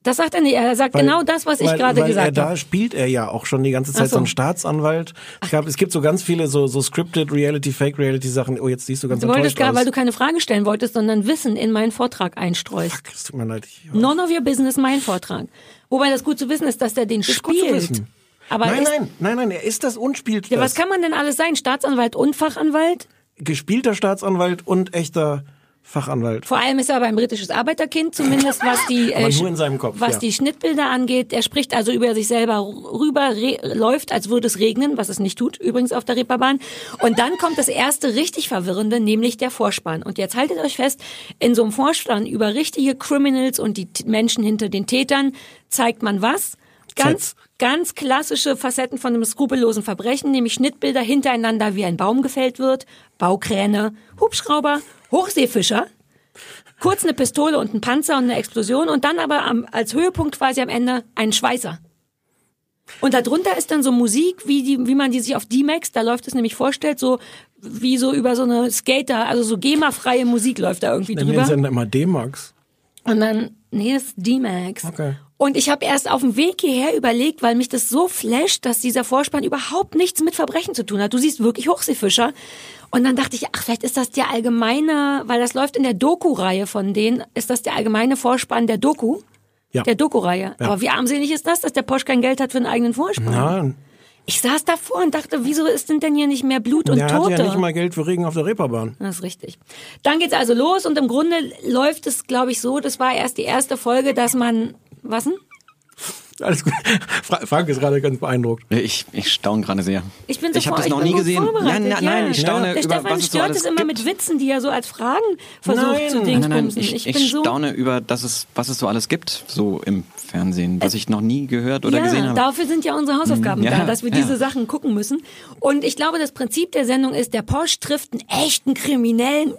Das sagt er nicht, er sagt Weil- genau das, was ich weil- gerade weil gesagt er, Da habe. spielt er ja auch schon die ganze Zeit so. so einen Staatsanwalt. Es, gab, es gibt so ganz viele so, so scripted Reality, Fake Reality Sachen. Oh, jetzt siehst du ganz Du wolltest gar, aus. weil du keine Frage stellen wolltest, sondern Wissen in meinen Vortrag einstreust. Fuck, es tut mir leid. Ich, None of your business, mein Vortrag. Wobei das gut zu wissen ist, dass der den Ist spielt. Aber nein, ist, nein, nein, nein, er ist das und spielt Ja, das. was kann man denn alles sein? Staatsanwalt und Fachanwalt? Gespielter Staatsanwalt und echter Fachanwalt. Vor allem ist er aber ein britisches Arbeiterkind, zumindest was die, äh, Kopf, was ja. die Schnittbilder angeht. Er spricht also über sich selber rüber, läuft, als würde es regnen, was es nicht tut, übrigens auf der Reeperbahn. Und dann kommt das erste richtig Verwirrende, nämlich der Vorspann. Und jetzt haltet euch fest, in so einem Vorspann über richtige Criminals und die Menschen hinter den Tätern zeigt man was? Ganz, ganz klassische Facetten von einem skrupellosen Verbrechen, nämlich Schnittbilder hintereinander, wie ein Baum gefällt wird, Baukräne, Hubschrauber, Hochseefischer, kurz eine Pistole und ein Panzer und eine Explosion und dann aber am, als Höhepunkt quasi am Ende ein Schweißer. Und darunter ist dann so Musik, wie, die, wie man die sich auf D-Max, da läuft es nämlich vorstellt, so wie so über so eine Skater, also so GEMA-freie Musik läuft da irgendwie drüber. Sender immer D-Max. Und dann, nee, das ist D-Max. Okay. Und ich habe erst auf dem Weg hierher überlegt, weil mich das so flasht, dass dieser Vorspann überhaupt nichts mit Verbrechen zu tun hat. Du siehst wirklich Hochseefischer. Und dann dachte ich, ach, vielleicht ist das der allgemeine, weil das läuft in der Doku-Reihe von denen, ist das der allgemeine Vorspann der Doku? Ja. Der Doku-Reihe. Aber wie armselig ist das, dass der Porsche kein Geld hat für einen eigenen Vorspann? Ja, Ich saß davor und dachte, wieso ist denn denn hier nicht mehr Blut und der hat Tote? ja nicht mal Geld für Regen auf der Reeperbahn. Das ist richtig. Dann geht's also los und im Grunde läuft es, glaube ich, so, das war erst die erste Folge, dass man, was denn? Alles gut. Fra- Frank ist gerade ganz beeindruckt. Ich, ich staune gerade sehr. Ich bin so ich habe das noch nie gesehen. Nein, nein, nein, ja. ich staune Der über Stefan was es so stört alles es immer gibt. mit Witzen, die er so als Fragen versucht Nein. zu Nein, Nein, nein, ich, Ich, ich bin so staune über, dass es, was es so alles gibt, so im Fernsehen, was ich noch nie gehört oder ja, gesehen habe. dafür sind ja unsere Hausaufgaben Mhm, ja, da, dass wir ja. diese Sachen gucken müssen. Und ich glaube, das Prinzip der Sendung ist, der Porsche trifft einen echten Kriminellen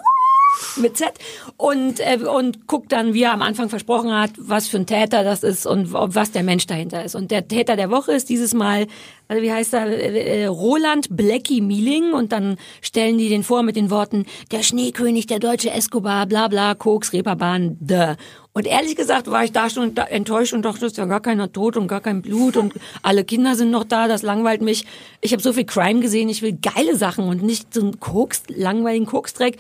mit Z und, äh, und guckt dann, wie er am Anfang versprochen hat, was für ein Täter das ist und was der Mensch dahinter ist. Und der Täter der Woche ist dieses Mal, also wie heißt er, äh, äh, Roland Blackie Mieling und dann stellen die den vor mit den Worten, der Schneekönig, der deutsche Escobar, bla bla, Koks, Reeperbahn, the. Und ehrlich gesagt war ich da schon enttäuscht und dachte, ist ja gar keiner tot und gar kein Blut und alle Kinder sind noch da, das langweilt mich. Ich habe so viel Crime gesehen, ich will geile Sachen und nicht so einen Koks, langweiligen Koksdreck.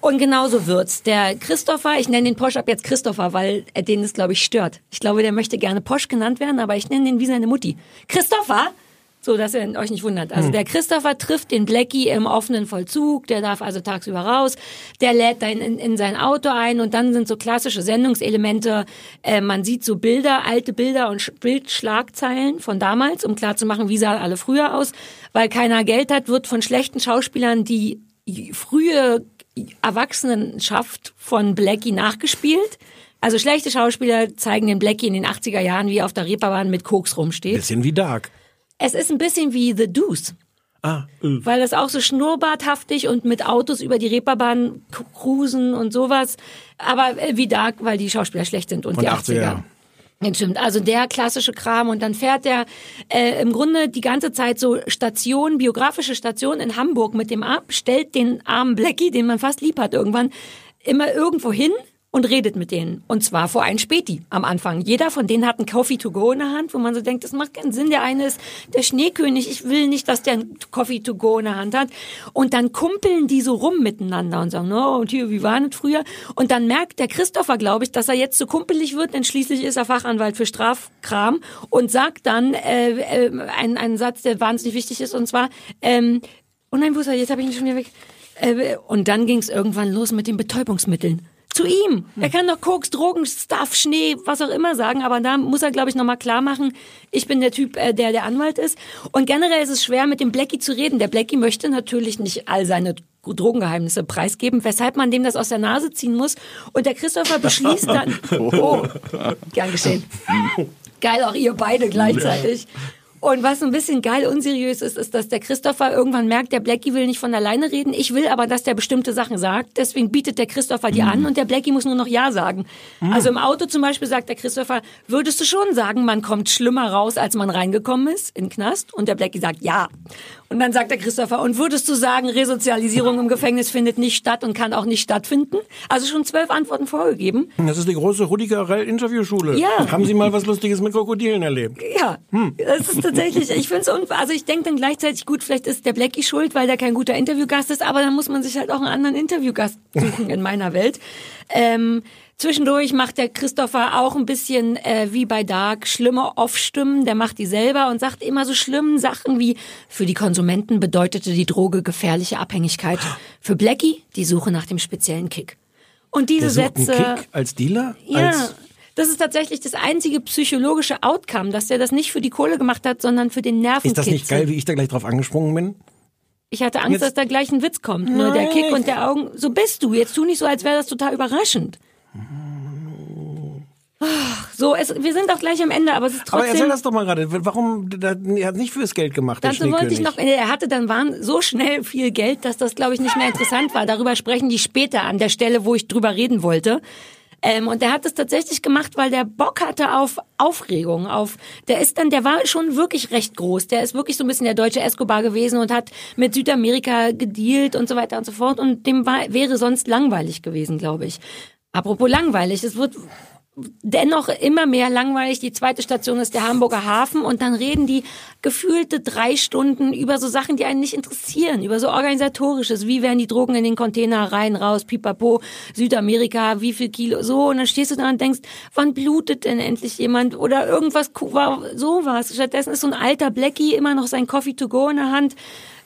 Und genauso wird's. Der Christopher, ich nenne den Posch ab jetzt Christopher, weil er den das, glaube ich, stört. Ich glaube, der möchte gerne Posch genannt werden, aber ich nenne den wie seine Mutti. Christopher! So, dass ihr euch nicht wundert. Also der Christopher trifft den Blackie im offenen Vollzug, der darf also tagsüber raus, der lädt dann in, in sein Auto ein und dann sind so klassische Sendungselemente, äh, man sieht so Bilder, alte Bilder und Sch- Bildschlagzeilen von damals, um klarzumachen, wie sahen alle früher aus. Weil keiner Geld hat, wird von schlechten Schauspielern die frühe Erwachsenenschaft von Blackie nachgespielt. Also schlechte Schauspieler zeigen den Blackie in den 80er Jahren, wie er auf der Reeperbahn mit Koks rumsteht. Bisschen wie Dark. Es ist ein bisschen wie The Deuce. Ah, äh. Weil das auch so schnurrbarthaftig und mit Autos über die Reeperbahn cruisen und sowas. Aber äh, wie Dark, weil die Schauspieler schlecht sind und Und die 80er, 80er. ja. Stimmt. Also der klassische Kram und dann fährt er äh, im Grunde die ganze Zeit so Station, biografische Station in Hamburg mit dem ab, stellt den armen Blackie, den man fast lieb hat irgendwann, immer irgendwo hin und redet mit denen. Und zwar vor ein Späti am Anfang. Jeder von denen hat einen Coffee to go in der Hand, wo man so denkt, das macht keinen Sinn. Der eine ist der Schneekönig. Ich will nicht, dass der einen Coffee to go in der Hand hat. Und dann kumpeln die so rum miteinander und sagen, no, und hier, wie war das früher? Und dann merkt der Christopher, glaube ich, dass er jetzt so kumpelig wird, denn schließlich ist er Fachanwalt für Strafkram und sagt dann äh, äh, einen, einen Satz, der wahnsinnig wichtig ist, und zwar, ähm, oh nein, wo ist er? Jetzt habe ich ihn schon wieder weg. Äh, und dann ging es irgendwann los mit den Betäubungsmitteln. Zu ihm. Er kann doch Koks, Drogen, Stuff, Schnee, was auch immer sagen, aber da muss er, glaube ich, nochmal klar machen, ich bin der Typ, äh, der der Anwalt ist. Und generell ist es schwer, mit dem Blackie zu reden. Der Blackie möchte natürlich nicht all seine Drogengeheimnisse preisgeben, weshalb man dem das aus der Nase ziehen muss. Und der Christopher beschließt dann, oh, gern geschehen. Geil, auch ihr beide gleichzeitig. Und was ein bisschen geil unseriös ist, ist, dass der Christopher irgendwann merkt, der Blackie will nicht von alleine reden. Ich will aber, dass der bestimmte Sachen sagt. Deswegen bietet der Christopher die an und der Blackie muss nur noch Ja sagen. Also im Auto zum Beispiel sagt der Christopher, würdest du schon sagen, man kommt schlimmer raus, als man reingekommen ist in den Knast? Und der Blackie sagt Ja. Und dann sagt der Christopher, und würdest du sagen, Resozialisierung im Gefängnis findet nicht statt und kann auch nicht stattfinden? Also schon zwölf Antworten vorgegeben. Das ist die große Rudiger Interviewschule. Ja. Haben Sie mal was Lustiges mit Krokodilen erlebt? Ja, das ist tatsächlich, ich finde es, also ich denke dann gleichzeitig, gut, vielleicht ist der Blackie schuld, weil der kein guter Interviewgast ist, aber dann muss man sich halt auch einen anderen Interviewgast suchen in meiner Welt. Ähm, zwischendurch macht der Christopher auch ein bisschen äh, wie bei Dark schlimme Off-Stimmen, der macht die selber und sagt immer so schlimmen Sachen wie, für die Konsumenten bedeutete die Droge gefährliche Abhängigkeit, für Blackie die Suche nach dem speziellen Kick. Und diese Sätze... Kick als Dealer? Ja, Als das ist tatsächlich das einzige psychologische Outcome, dass der das nicht für die Kohle gemacht hat, sondern für den Nervenkitzel. ist das nicht geil, wie ich da gleich drauf angesprungen bin? Ich hatte Angst, Jetzt- dass da gleich ein Witz kommt. Nur der Nein, Kick und der Augen. So bist du. Jetzt tu nicht so, als wäre das total überraschend. So, es, wir sind auch gleich am Ende, aber es ist Aber trotzdem. erzähl das doch mal gerade. Warum, er hat nicht fürs Geld gemacht, der Dazu wollte ich noch, er hatte dann waren so schnell viel Geld, dass das, glaube ich, nicht mehr interessant war. Darüber sprechen die später an der Stelle, wo ich drüber reden wollte. Ähm, und der hat es tatsächlich gemacht, weil der Bock hatte auf Aufregung, auf, der ist dann, der war schon wirklich recht groß. Der ist wirklich so ein bisschen der deutsche Escobar gewesen und hat mit Südamerika gedealt und so weiter und so fort. Und dem war, wäre sonst langweilig gewesen, glaube ich. Apropos langweilig, es wird dennoch immer mehr langweilig. Die zweite Station ist der Hamburger Hafen und dann reden die gefühlte drei Stunden über so Sachen, die einen nicht interessieren, über so organisatorisches, wie werden die Drogen in den Container rein, raus, pipapo, Südamerika, wie viel Kilo, so und dann stehst du da und denkst, wann blutet denn endlich jemand oder irgendwas, sowas. Stattdessen ist so ein alter Blackie immer noch sein Coffee to go in der Hand,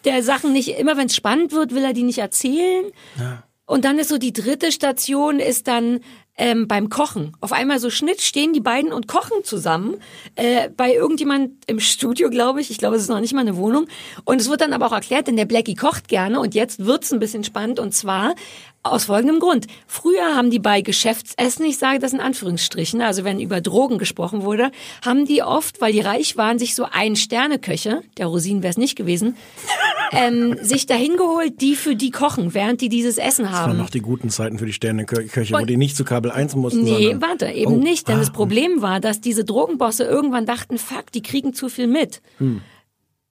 der Sachen nicht, immer wenn es spannend wird, will er die nicht erzählen. Ja. Und dann ist so die dritte Station ist dann ähm, beim Kochen. Auf einmal so Schnitt stehen die beiden und kochen zusammen äh, bei irgendjemand im Studio, glaube ich. Ich glaube, es ist noch nicht mal eine Wohnung. Und es wird dann aber auch erklärt, denn der Blackie kocht gerne und jetzt wird's ein bisschen spannend. Und zwar aus folgendem Grund. Früher haben die bei Geschäftsessen, ich sage das in Anführungsstrichen, also wenn über Drogen gesprochen wurde, haben die oft, weil die reich waren, sich so ein Sterneköche, der Rosinen wäre es nicht gewesen, ähm, sich dahin geholt, die für die kochen, während die dieses Essen haben. Das waren noch die guten Zeiten für die Sterneköche, wo die nicht zu Kabel 1 mussten. Nee, warte, eben oh, nicht. Denn ah, das Problem war, dass diese Drogenbosse irgendwann dachten, fuck, die kriegen zu viel mit. Hm.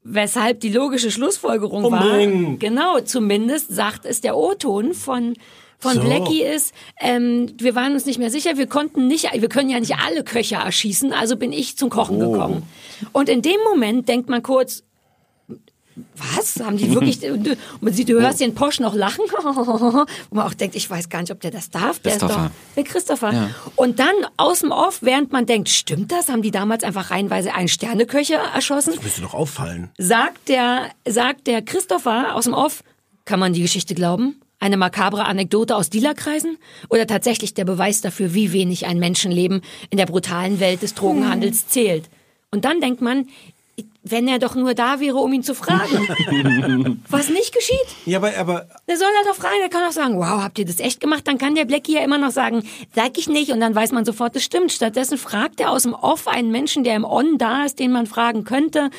Weshalb die logische Schlussfolgerung Umbringen. war, genau, zumindest sagt es der O-Ton von von so. Blackie ist, ähm, wir waren uns nicht mehr sicher, wir konnten nicht, wir können ja nicht alle Köche erschießen, also bin ich zum Kochen oh. gekommen. Und in dem Moment denkt man kurz, was? Haben die wirklich, du, du hörst den Posch noch lachen, wo man auch denkt, ich weiß gar nicht, ob der das darf. Der ist doch, der Christopher. Ja. Und dann aus dem Off, während man denkt, stimmt das? Haben die damals einfach reihenweise einen Sterneköcher erschossen? Das müsste doch auffallen. Sagt der, sagt der Christopher aus dem Off, kann man die Geschichte glauben? Eine makabre Anekdote aus Dealerkreisen? Oder tatsächlich der Beweis dafür, wie wenig ein Menschenleben in der brutalen Welt des Drogenhandels zählt? Und dann denkt man, wenn er doch nur da wäre, um ihn zu fragen. Was nicht geschieht. Ja, aber, aber. Der soll er doch fragen, der kann auch sagen, wow, habt ihr das echt gemacht? Dann kann der Blackie ja immer noch sagen, sag ich nicht, und dann weiß man sofort, das stimmt. Stattdessen fragt er aus dem Off einen Menschen, der im On da ist, den man fragen könnte.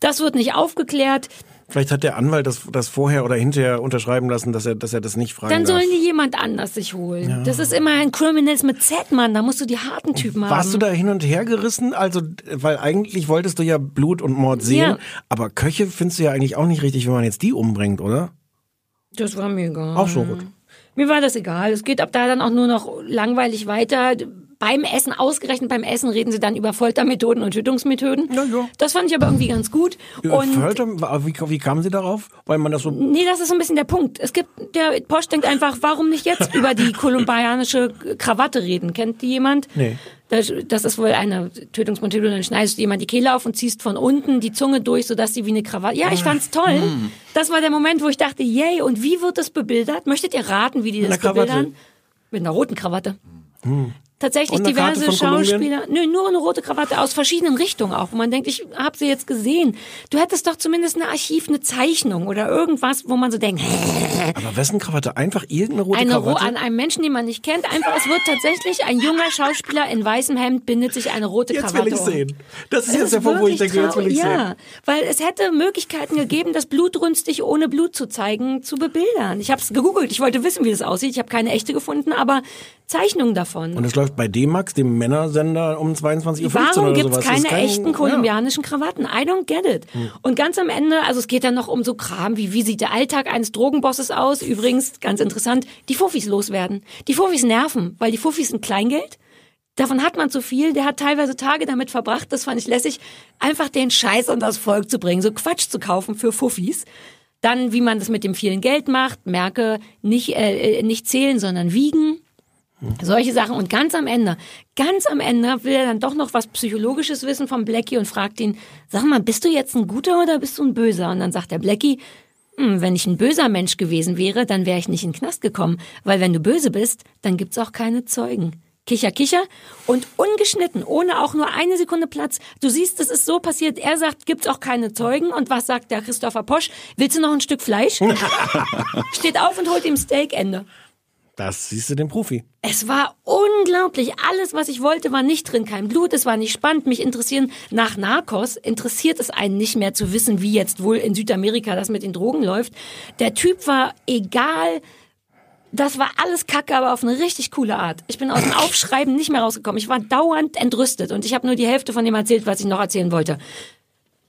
Das wird nicht aufgeklärt. Vielleicht hat der Anwalt das, das vorher oder hinterher unterschreiben lassen, dass er, dass er das nicht fragen Dann sollen darf. die jemand anders sich holen. Ja. Das ist immer ein Criminals mit Z, Mann. Da musst du die harten Typen Warst haben. Warst du da hin und her gerissen? Also, weil eigentlich wolltest du ja Blut und Mord sehen. Ja. Aber Köche findest du ja eigentlich auch nicht richtig, wenn man jetzt die umbringt, oder? Das war mir egal. Auch so gut. Mir war das egal. Es geht ab da dann auch nur noch langweilig weiter beim Essen, ausgerechnet beim Essen, reden sie dann über Foltermethoden und Tötungsmethoden. Ja, ja. Das fand ich aber irgendwie ganz gut. Ja, und Folter, wie, wie kamen sie darauf? Weil man das so. Nee, das ist so ein bisschen der Punkt. Es gibt, der Posch denkt einfach, warum nicht jetzt über die kolumbianische Krawatte reden? Kennt die jemand? Nee. Das, das ist wohl eine Tötungsmethode, dann schneidest du jemand die Kehle auf und ziehst von unten die Zunge durch, sodass sie wie eine Krawatte. Ja, ich fand's toll. Hm. Das war der Moment, wo ich dachte, yay, und wie wird das bebildert? Möchtet ihr raten, wie die das bebildern? Mit einer roten Krawatte. Hm tatsächlich diverse Schauspieler. Nö, nur eine rote Krawatte aus verschiedenen Richtungen auch. Wo man denkt, ich habe sie jetzt gesehen. Du hättest doch zumindest eine Archiv, eine Zeichnung oder irgendwas, wo man so denkt. Aber wessen Krawatte? Einfach irgendeine rote eine Krawatte? An einem Menschen, den man nicht kennt. Einfach, es wird tatsächlich ein junger Schauspieler in weißem Hemd bindet sich eine rote jetzt Krawatte. Jetzt will ich sehen. Das ist es jetzt der Punkt, wo ich denke, jetzt will ich ja, sehen. Ja, weil es hätte Möglichkeiten gegeben, das blutrünstig ohne Blut zu zeigen, zu bebildern. Ich habe es gegoogelt. Ich wollte wissen, wie das aussieht. Ich habe keine echte gefunden, aber Zeichnungen davon. Und es läuft bei D-Max, dem Männersender, um 22.15 Uhr Warum gibt's sowas. keine kein, echten kolumbianischen ja. Krawatten? I don't get it. Hm. Und ganz am Ende, also es geht dann noch um so Kram, wie wie sieht der Alltag eines Drogenbosses aus? Übrigens, ganz interessant, die Fuffis loswerden. Die Fuffis nerven, weil die Fuffis sind Kleingeld. Davon hat man zu viel. Der hat teilweise Tage damit verbracht, das fand ich lässig, einfach den Scheiß an das Volk zu bringen, so Quatsch zu kaufen für Fuffis. Dann, wie man das mit dem vielen Geld macht, merke, nicht, äh, äh nicht zählen, sondern wiegen. Solche Sachen. Und ganz am Ende, ganz am Ende will er dann doch noch was Psychologisches wissen vom Blackie und fragt ihn, sag mal, bist du jetzt ein guter oder bist du ein böser? Und dann sagt der Blackie, hm, wenn ich ein böser Mensch gewesen wäre, dann wäre ich nicht in den Knast gekommen. Weil wenn du böse bist, dann gibt's auch keine Zeugen. Kicher, kicher und ungeschnitten, ohne auch nur eine Sekunde Platz. Du siehst, es ist so passiert. Er sagt, gibt's auch keine Zeugen. Und was sagt der Christopher Posch? Willst du noch ein Stück Fleisch? Steht auf und holt ihm Steak, Ende. Das siehst du den Profi. Es war unglaublich. Alles, was ich wollte, war nicht drin. Kein Blut, es war nicht spannend. Mich interessieren, nach Narcos interessiert es einen nicht mehr zu wissen, wie jetzt wohl in Südamerika das mit den Drogen läuft. Der Typ war egal. Das war alles Kacke, aber auf eine richtig coole Art. Ich bin aus dem Aufschreiben nicht mehr rausgekommen. Ich war dauernd entrüstet und ich habe nur die Hälfte von dem erzählt, was ich noch erzählen wollte.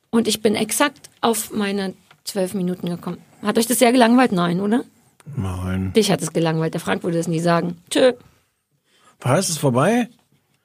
Und ich bin exakt auf meine zwölf Minuten gekommen. Hat euch das sehr gelangweilt? Nein, oder? Nein. Dich hat es gelangweilt. Der Frank würde das nie sagen. Tschö. Was, ist vorbei?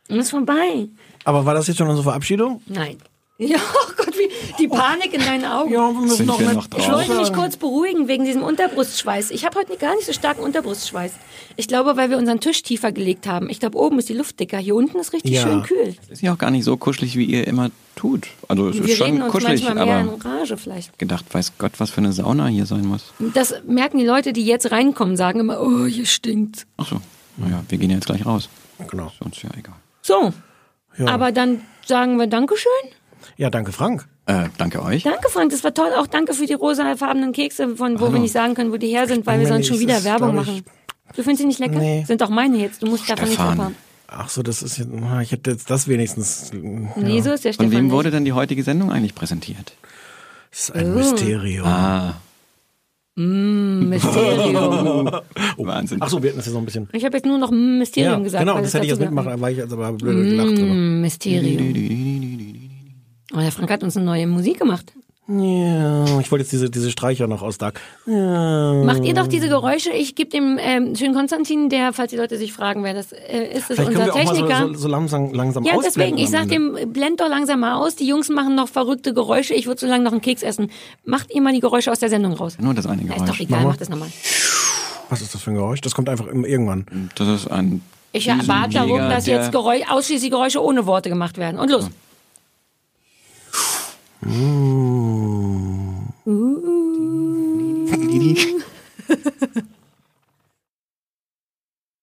Ist vorbei. Aber war das jetzt schon unsere Verabschiedung? Nein. Ja, oh Gott, wie die Panik in deinen Augen. Ja, wir müssen noch wir noch drauf? Ich wollte mich kurz beruhigen wegen diesem Unterbrustschweiß. Ich habe heute gar nicht so starken Unterbrustschweiß. Ich glaube, weil wir unseren Tisch tiefer gelegt haben. Ich glaube, oben ist die Luft dicker. Hier unten ist richtig Ja. schön kühl. Ist ja auch gar nicht so kuschelig, wie ihr immer tut. Also es Wir ist schon uns kuschelig, manchmal mehr in aber Rage vielleicht. gedacht, weiß Gott, was für eine Sauna hier sein muss. Das merken die Leute, die jetzt reinkommen, sagen immer, oh, hier stinkt. Ach so, naja, wir gehen jetzt gleich raus. Genau. Ist uns ja egal. So, Ja. aber dann sagen wir Dankeschön. Ja, danke Frank. Äh, danke euch. Danke, Frank, das war toll. Auch danke für die rosafarbenen Kekse, von wo wir nicht sagen können, wo die her sind, weil wir sonst schon wieder Werbung machen. Du findest sie nicht lecker? Nee. Sind doch meine jetzt. Du musst davon nicht Stefan. abhaben. Ach so, das ist jetzt, na, ich hätte jetzt das wenigstens. Nee, so ist der Von Stefan wem nicht. wurde denn die heutige Sendung eigentlich präsentiert? Das ist ein Oh. Mysterium. Ah, Mysterium. Wahnsinn. Ach so, wir hatten das ja so ein bisschen. Ich habe jetzt nur noch mm, Mysterium Ja, gesagt. genau, weil das hätte ich jetzt mitmachen, da war ich jetzt aber blöd gelacht drüber. Mm, Mysterium. Oh, der Frank hat uns eine neue Musik gemacht. Ja, ich wollte jetzt diese, diese Streicher noch aus Dark. Ja. Macht ihr doch diese Geräusche? Ich gebe dem ähm, schönen Konstantin, der, falls die Leute sich fragen, wer das äh, ist, das Vielleicht können unser wir auch Techniker. mal so, so, so langsam, langsam ja, deswegen, ich sag Ende. dem, blend doch langsam mal aus. Die Jungs machen noch verrückte Geräusche. Ich würde so lange noch einen Keks essen. Macht ihr mal die Geräusche aus der Sendung raus. Nur das eine Na, ist doch Geräusch. egal, macht das nochmal. Was ist das für ein Geräusch? Das kommt einfach irgendwann. Das ist ein Ich erwarte darum, dass jetzt Geräusch, ausschließlich Geräusche ohne Worte gemacht werden. Und los. Ooh. Ooh.